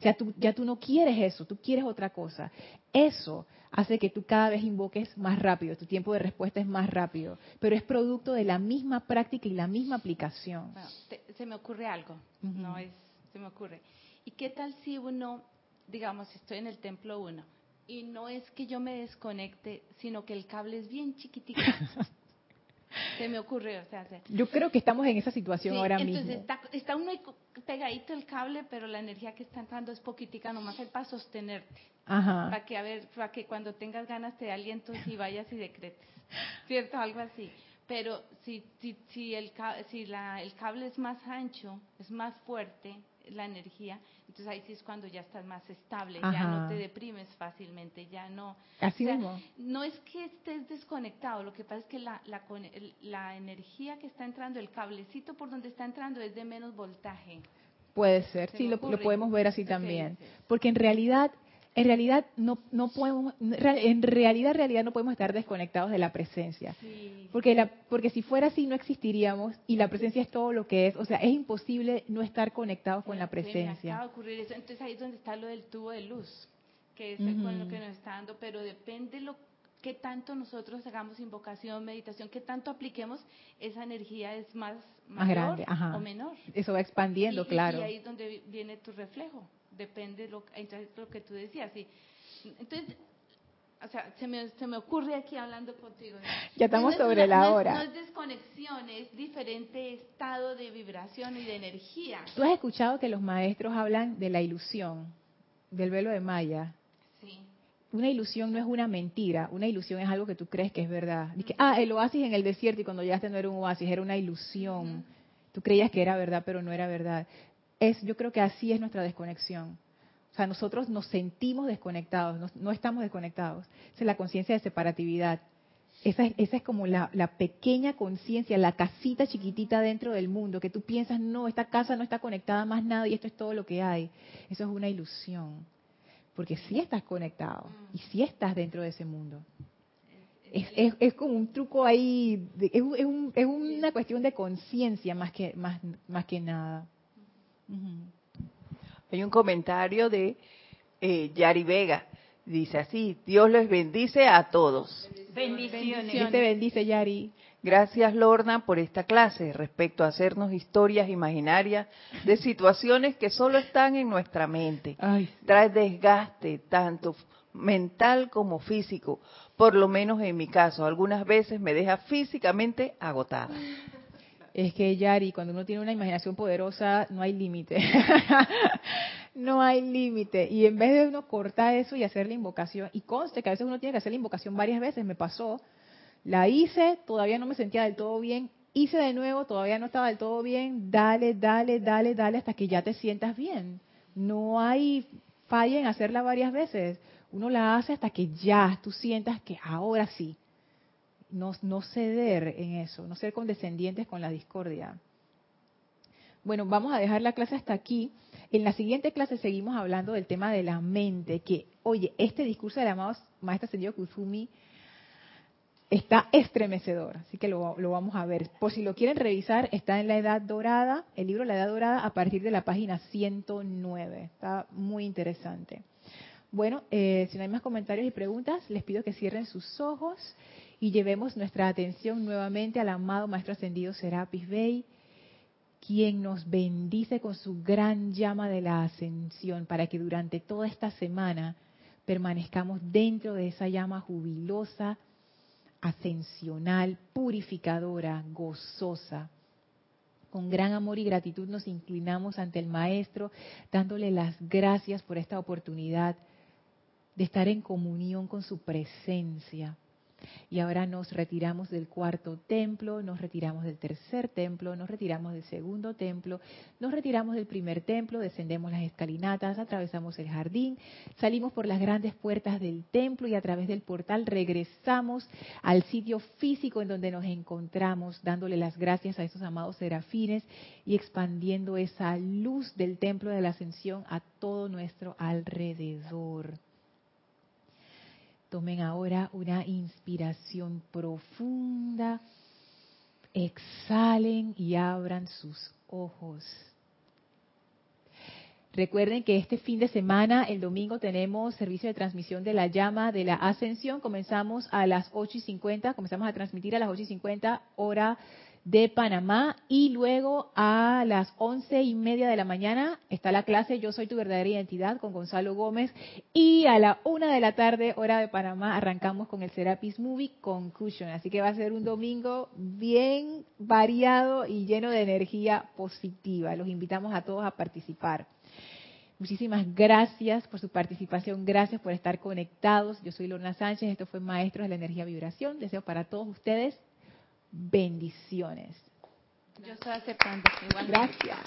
Ya tú, ya tú no quieres eso, tú quieres otra cosa. Eso hace que tú cada vez invoques más rápido, tu tiempo de respuesta es más rápido, pero es producto de la misma práctica y la misma aplicación. Bueno, te- se me ocurre algo, no es, se me ocurre. ¿Y qué tal si uno, digamos, estoy en el templo uno y no es que yo me desconecte, sino que el cable es bien chiquitico? *laughs* se me ocurre, o sea, se- Yo creo que estamos en esa situación Sí, ahora entonces mismo. Está, está uno pegadito el cable, pero la energía que está entrando es poquitica, nomás es para sostenerte, Ajá. para que a ver, para que cuando tengas ganas te dé aliento y vayas y decretes, *laughs* cierto, algo así. Pero si si si el si la, el cable es más ancho, es más fuerte la energía, entonces ahí sí es cuando ya estás más estable, ya no te deprimes fácilmente, ya no Así o sea, mismo. no es que estés desconectado, lo que pasa es que la, la, la energía que está entrando, el cablecito por donde está entrando es de menos voltaje. Puede ser, Se sí, lo, lo podemos ver así Sí, también. Porque en realidad, en realidad no, no podemos, en realidad, en realidad no podemos estar desconectados de la presencia. Sí. Porque, la, porque si fuera así no existiríamos y la presencia es todo lo que es. O sea, es imposible no estar conectados con la me presencia. acaba de ocurrir eso. Entonces ahí es donde está lo del tubo de luz, que es con lo que nos está dando, pero depende lo que tanto nosotros hagamos invocación, meditación, que tanto apliquemos, esa energía es más, Más mayor grande, ajá. o menor. Eso va expandiendo, Y- claro. Y ahí es donde vi- viene tu reflejo. Depende lo, entonces, lo que tú decías. sí. Entonces, o sea, se me, se me ocurre aquí hablando contigo. Ya estamos No sobre la hora. no es desconexión, es diferente estado de vibración y de energía. Tú has escuchado que los maestros hablan de la ilusión, del velo de Maya. Sí. Una ilusión no es una mentira, una ilusión es algo que tú crees que es verdad. Ah, el oasis en el desierto y cuando llegaste no era un oasis, era una ilusión. Tú creías que era verdad, pero no era verdad. Es, yo creo que así es nuestra desconexión. O sea, nosotros nos sentimos desconectados, no, no estamos desconectados. Esa es la conciencia de separatividad. Esa es, esa es como la, la pequeña conciencia, la casita chiquitita dentro del mundo, que tú piensas, no, esta casa no está conectada más nada y esto es todo lo que hay. Eso es una ilusión. Porque sí estás conectado y sí estás dentro de ese mundo. Es, es, es como un truco ahí, es, es, un- una cuestión de conciencia más que, más, más que nada. Hay un comentario de eh, Yari Vega. Dice así, Dios les bendice a todos. Bendiciones. Dios te bendice, Yari. Gracias, Lorna, por esta clase respecto a hacernos historias imaginarias de situaciones que solo están en nuestra mente. Ay, Trae desgaste, tanto mental como físico. Por lo menos en mi caso, algunas veces me deja físicamente agotada. Es que Yari, cuando uno tiene una imaginación poderosa, no hay límite. *laughs* no hay límite. Y en vez de uno cortar eso y hacer la invocación, y conste que a veces uno tiene que hacer la invocación varias veces, me pasó, la hice, todavía no me sentía del todo bien, hice de nuevo, todavía no estaba del todo bien, dale, dale, dale, dale hasta que ya te sientas bien. No hay falla en hacerla varias veces. Uno la hace hasta que ya tú sientas que ahora sí, no, ceder en eso, no ser condescendientes con la discordia. Bueno, vamos a dejar la clase hasta aquí. En la siguiente clase seguimos hablando del tema de la mente, que, oye, este discurso del amado Maestro Ascendido Kusumi está estremecedor, así que lo, lo vamos a ver. Por si lo quieren revisar, está en la Edad Dorada, el libro La Edad Dorada, a partir de la página 109. Está muy interesante. Bueno, eh, si no hay más comentarios y preguntas, les pido que cierren sus ojos y llevemos nuestra atención nuevamente al amado Maestro Ascendido Serapis Bey, quien nos bendice con su gran llama de la ascensión para que durante toda esta semana permanezcamos dentro de esa llama jubilosa, ascensional, purificadora, gozosa. Con gran amor y gratitud nos inclinamos ante el Maestro, dándole las gracias por esta oportunidad de estar en comunión con su presencia. Y ahora nos retiramos del cuarto templo, nos retiramos del tercer templo, nos retiramos del segundo templo, nos retiramos del primer templo, descendemos las escalinatas, atravesamos el jardín, salimos por las grandes puertas del templo y a través del portal regresamos al sitio físico en donde nos encontramos, dándole las gracias a esos amados serafines y expandiendo esa luz del templo de la ascensión a todo nuestro alrededor. Tomen ahora una inspiración profunda, exhalen y abran sus ojos. Recuerden que este fin de semana, el domingo, tenemos servicio de transmisión de la llama de la ascensión. Comenzamos a las 8 y 50, comenzamos a transmitir a las 8 y 50 hora de Panamá y luego a las once y media de la mañana está la clase Yo soy tu verdadera identidad con Gonzalo Gómez y a la una de la tarde hora de Panamá arrancamos con el Serapis Movie Conclusion, así que va a ser un domingo bien variado y lleno de energía positiva. Los invitamos a todos a participar. Muchísimas gracias por su participación, gracias por estar conectados. Yo soy Lorna Sánchez, esto fue Maestros de la Energía Vibración. Deseo para todos ustedes bendiciones. Yo estoy aceptando. Igual. Gracias.